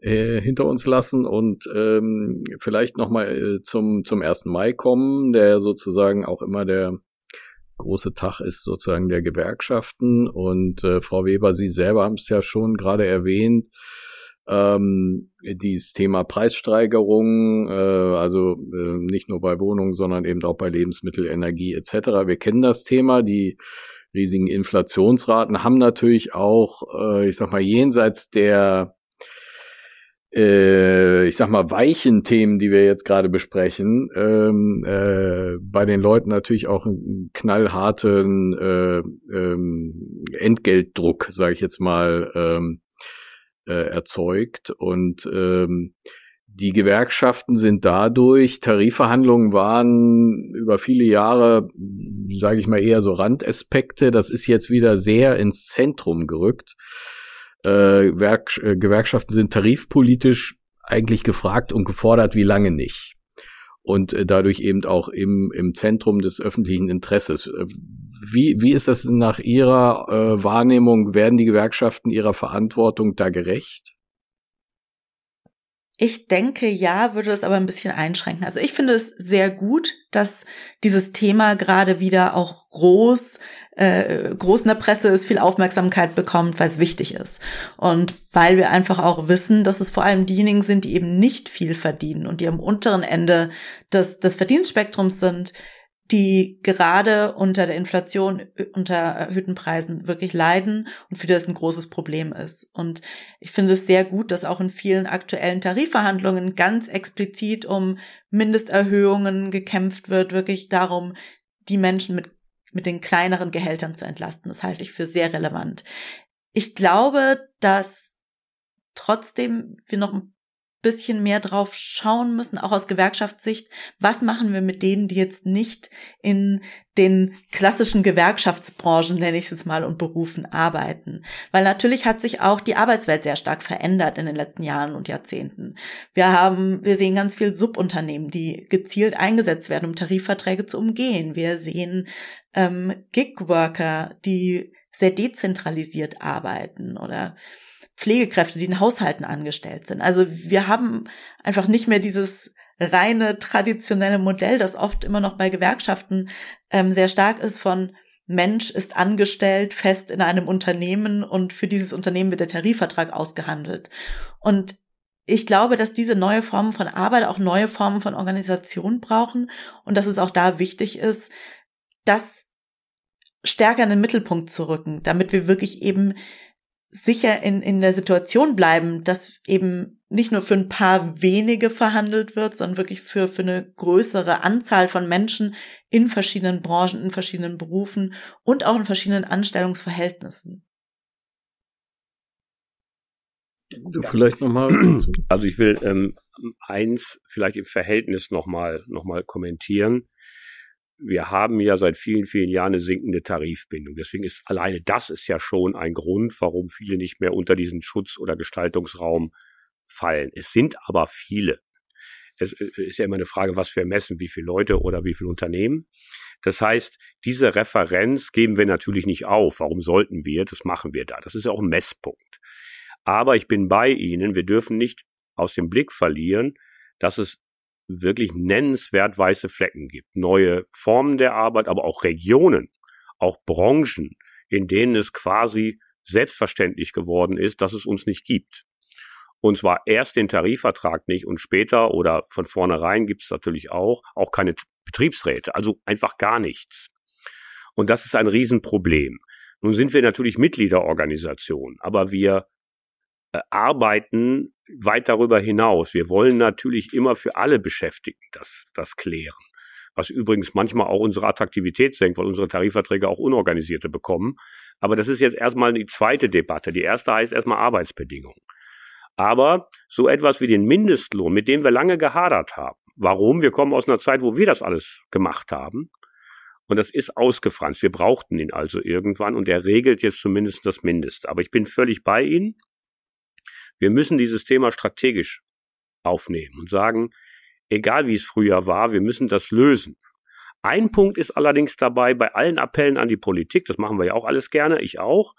äh, hinter uns lassen und ähm, vielleicht nochmal äh, zum, zum 1. Mai kommen, der sozusagen auch immer der große Tag ist sozusagen der Gewerkschaften. Und äh, Frau Weber, Sie selber haben es ja schon gerade erwähnt, ähm, dieses Thema Preissteigerung, äh, also äh, nicht nur bei Wohnungen, sondern eben auch bei Lebensmittel, Energie etc. Wir kennen das Thema, die riesigen Inflationsraten haben natürlich auch, äh, ich sag mal, jenseits der äh, ich sag mal, weichen Themen, die wir jetzt gerade besprechen, ähm, äh, bei den Leuten natürlich auch einen knallharten äh, ähm, Entgeltdruck, sage ich jetzt mal, ähm, äh, erzeugt. Und ähm, die Gewerkschaften sind dadurch, Tarifverhandlungen waren über viele Jahre, sage ich mal, eher so Randaspekte. Das ist jetzt wieder sehr ins Zentrum gerückt. Äh, äh, Gewerkschaften sind tarifpolitisch eigentlich gefragt und gefordert, wie lange nicht. Und äh, dadurch eben auch im, im Zentrum des öffentlichen Interesses. Äh, wie, wie ist das nach Ihrer äh, Wahrnehmung? Werden die Gewerkschaften ihrer Verantwortung da gerecht? Ich denke, ja, würde das aber ein bisschen einschränken. Also ich finde es sehr gut, dass dieses Thema gerade wieder auch groß, äh, groß in der Presse ist, viel Aufmerksamkeit bekommt, weil es wichtig ist. Und weil wir einfach auch wissen, dass es vor allem diejenigen sind, die eben nicht viel verdienen und die am unteren Ende des, des Verdienstspektrums sind, die gerade unter der Inflation, unter erhöhten Preisen wirklich leiden und für das ein großes Problem ist. Und ich finde es sehr gut, dass auch in vielen aktuellen Tarifverhandlungen ganz explizit um Mindesterhöhungen gekämpft wird, wirklich darum, die Menschen mit, mit den kleineren Gehältern zu entlasten. Das halte ich für sehr relevant. Ich glaube, dass trotzdem wir noch ein bisschen mehr drauf schauen müssen, auch aus Gewerkschaftssicht. Was machen wir mit denen, die jetzt nicht in den klassischen Gewerkschaftsbranchen, nenne ich es jetzt mal, und Berufen arbeiten? Weil natürlich hat sich auch die Arbeitswelt sehr stark verändert in den letzten Jahren und Jahrzehnten. Wir haben, wir sehen ganz viel Subunternehmen, die gezielt eingesetzt werden, um Tarifverträge zu umgehen. Wir sehen ähm, Gigworker, die sehr dezentralisiert arbeiten oder Pflegekräfte, die in Haushalten angestellt sind. Also wir haben einfach nicht mehr dieses reine traditionelle Modell, das oft immer noch bei Gewerkschaften ähm, sehr stark ist von Mensch ist angestellt fest in einem Unternehmen und für dieses Unternehmen wird der Tarifvertrag ausgehandelt. Und ich glaube, dass diese neue Formen von Arbeit auch neue Formen von Organisation brauchen und dass es auch da wichtig ist, das stärker in den Mittelpunkt zu rücken, damit wir wirklich eben sicher in, in der Situation bleiben, dass eben nicht nur für ein paar wenige verhandelt wird, sondern wirklich für, für eine größere Anzahl von Menschen in verschiedenen Branchen, in verschiedenen Berufen und auch in verschiedenen Anstellungsverhältnissen. Du vielleicht nochmal. Also ich will ähm, eins vielleicht im Verhältnis nochmal noch mal kommentieren wir haben ja seit vielen, vielen Jahren eine sinkende Tarifbindung. Deswegen ist alleine das ist ja schon ein Grund, warum viele nicht mehr unter diesen Schutz- oder Gestaltungsraum fallen. Es sind aber viele. Es äh, ist ja immer eine Frage, was wir messen, wie viele Leute oder wie viele Unternehmen. Das heißt, diese Referenz geben wir natürlich nicht auf. Warum sollten wir? Das machen wir da. Das ist ja auch ein Messpunkt. Aber ich bin bei Ihnen. Wir dürfen nicht aus dem Blick verlieren, dass es wirklich nennenswert weiße Flecken gibt. Neue Formen der Arbeit, aber auch Regionen, auch Branchen, in denen es quasi selbstverständlich geworden ist, dass es uns nicht gibt. Und zwar erst den Tarifvertrag nicht und später oder von vornherein gibt es natürlich auch, auch keine Betriebsräte, also einfach gar nichts. Und das ist ein Riesenproblem. Nun sind wir natürlich Mitgliederorganisation, aber wir arbeiten weit darüber hinaus. Wir wollen natürlich immer für alle Beschäftigten das, das klären. Was übrigens manchmal auch unsere Attraktivität senkt, weil unsere Tarifverträge auch Unorganisierte bekommen. Aber das ist jetzt erstmal die zweite Debatte. Die erste heißt erstmal Arbeitsbedingungen. Aber so etwas wie den Mindestlohn, mit dem wir lange gehadert haben. Warum? Wir kommen aus einer Zeit, wo wir das alles gemacht haben. Und das ist ausgefranst. Wir brauchten ihn also irgendwann und er regelt jetzt zumindest das Mindeste. Aber ich bin völlig bei Ihnen. Wir müssen dieses Thema strategisch aufnehmen und sagen, egal wie es früher war, wir müssen das lösen. Ein Punkt ist allerdings dabei, bei allen Appellen an die Politik, das machen wir ja auch alles gerne, ich auch,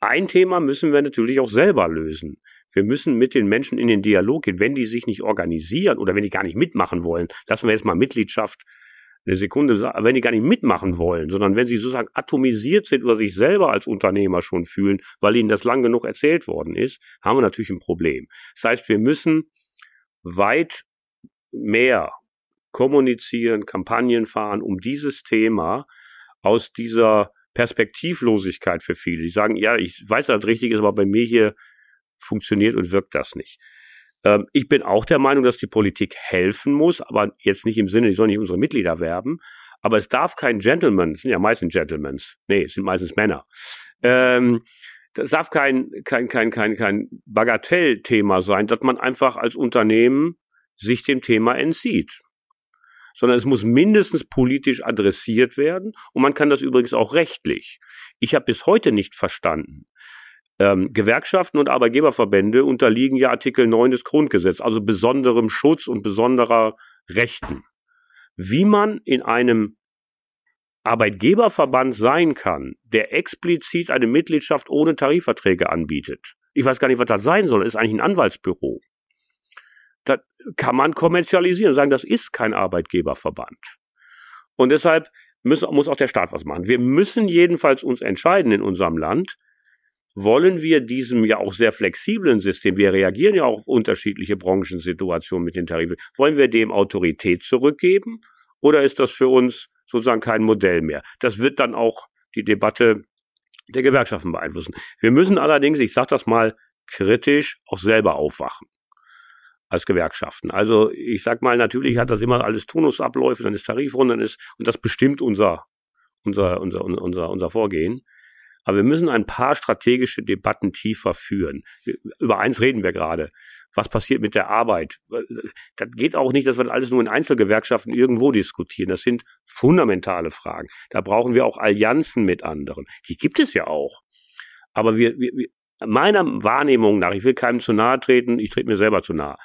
ein Thema müssen wir natürlich auch selber lösen. Wir müssen mit den Menschen in den Dialog gehen. Wenn die sich nicht organisieren oder wenn die gar nicht mitmachen wollen, lassen wir jetzt mal Mitgliedschaft eine Sekunde, wenn die gar nicht mitmachen wollen, sondern wenn sie sozusagen atomisiert sind oder sich selber als Unternehmer schon fühlen, weil ihnen das lang genug erzählt worden ist, haben wir natürlich ein Problem. Das heißt, wir müssen weit mehr kommunizieren, Kampagnen fahren, um dieses Thema aus dieser Perspektivlosigkeit für viele. Die sagen, ja, ich weiß, dass das richtig ist, aber bei mir hier funktioniert und wirkt das nicht. Ähm, ich bin auch der Meinung, dass die Politik helfen muss, aber jetzt nicht im Sinne, die sollen nicht unsere Mitglieder werben. Aber es darf kein Gentleman, sind ja meistens Gentlemans, nee, es sind meistens Männer. Ähm, das darf kein, kein, kein, kein, kein Bagatellthema sein, dass man einfach als Unternehmen sich dem Thema entzieht. Sondern es muss mindestens politisch adressiert werden und man kann das übrigens auch rechtlich. Ich habe bis heute nicht verstanden, ähm, Gewerkschaften und Arbeitgeberverbände unterliegen ja Artikel 9 des Grundgesetzes, also besonderem Schutz und besonderer Rechten. Wie man in einem Arbeitgeberverband sein kann, der explizit eine Mitgliedschaft ohne Tarifverträge anbietet. Ich weiß gar nicht, was das sein soll. Das ist eigentlich ein Anwaltsbüro. Das kann man kommerzialisieren, sagen, das ist kein Arbeitgeberverband. Und deshalb müssen, muss auch der Staat was machen. Wir müssen jedenfalls uns entscheiden in unserem Land, wollen wir diesem ja auch sehr flexiblen System, wir reagieren ja auch auf unterschiedliche Branchensituationen mit den Tarifen, wollen wir dem Autorität zurückgeben oder ist das für uns sozusagen kein Modell mehr? Das wird dann auch die Debatte der Gewerkschaften beeinflussen. Wir müssen allerdings, ich sage das mal kritisch, auch selber aufwachen als Gewerkschaften. Also ich sag mal, natürlich hat das immer alles Turnusabläufe, dann ist Tarifrunde, dann ist und das bestimmt unser unser unser unser unser Vorgehen. Aber wir müssen ein paar strategische Debatten tiefer führen. Über eins reden wir gerade. Was passiert mit der Arbeit? Das geht auch nicht, dass wir alles nur in Einzelgewerkschaften irgendwo diskutieren. Das sind fundamentale Fragen. Da brauchen wir auch Allianzen mit anderen. Die gibt es ja auch. Aber wir, wir, meiner Wahrnehmung nach, ich will keinem zu nahe treten, ich trete mir selber zu nahe,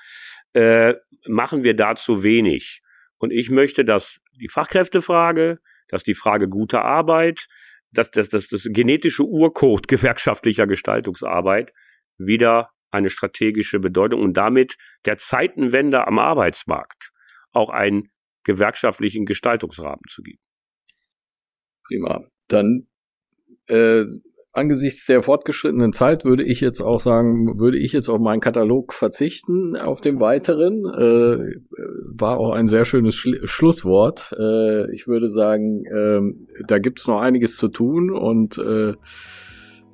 äh, machen wir da zu wenig. Und ich möchte, dass die Fachkräftefrage, dass die Frage guter Arbeit, dass das, das, das genetische Urcode gewerkschaftlicher Gestaltungsarbeit wieder eine strategische Bedeutung und damit der Zeitenwende am Arbeitsmarkt auch einen gewerkschaftlichen Gestaltungsrahmen zu geben. Prima. Dann äh, angesichts der fortgeschrittenen Zeit würde ich jetzt auch sagen, würde ich jetzt auf meinen Katalog verzichten, auf dem weiteren. Äh, war auch ein sehr schönes Schli Schlusswort. Äh, ich würde sagen, äh, da gibt's noch einiges zu tun und äh,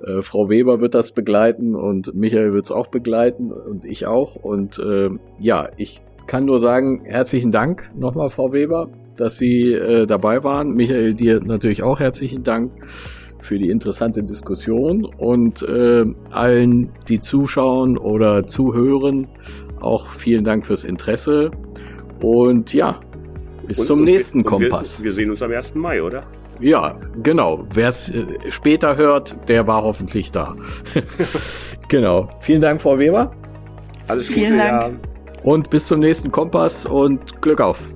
äh, Frau Weber wird das begleiten und Michael wird es auch begleiten und ich auch. Und äh, ja, ich kann nur sagen, herzlichen Dank nochmal, Frau Weber, dass Sie äh, dabei waren. Michael, dir natürlich auch herzlichen Dank für die interessante Diskussion und äh, allen, die zuschauen oder zuhören, auch vielen Dank fürs Interesse und ja, bis und, zum und nächsten wir, Kompass. Wir, wir, sehen uns am 1. Mai, oder? Ja, genau. Wer es äh, später hört, der war hoffentlich da. genau. Vielen Dank, Frau Weber. Alles Gute. Vielen Dank. Ja. Und bis zum nächsten Kompass und Glück auf.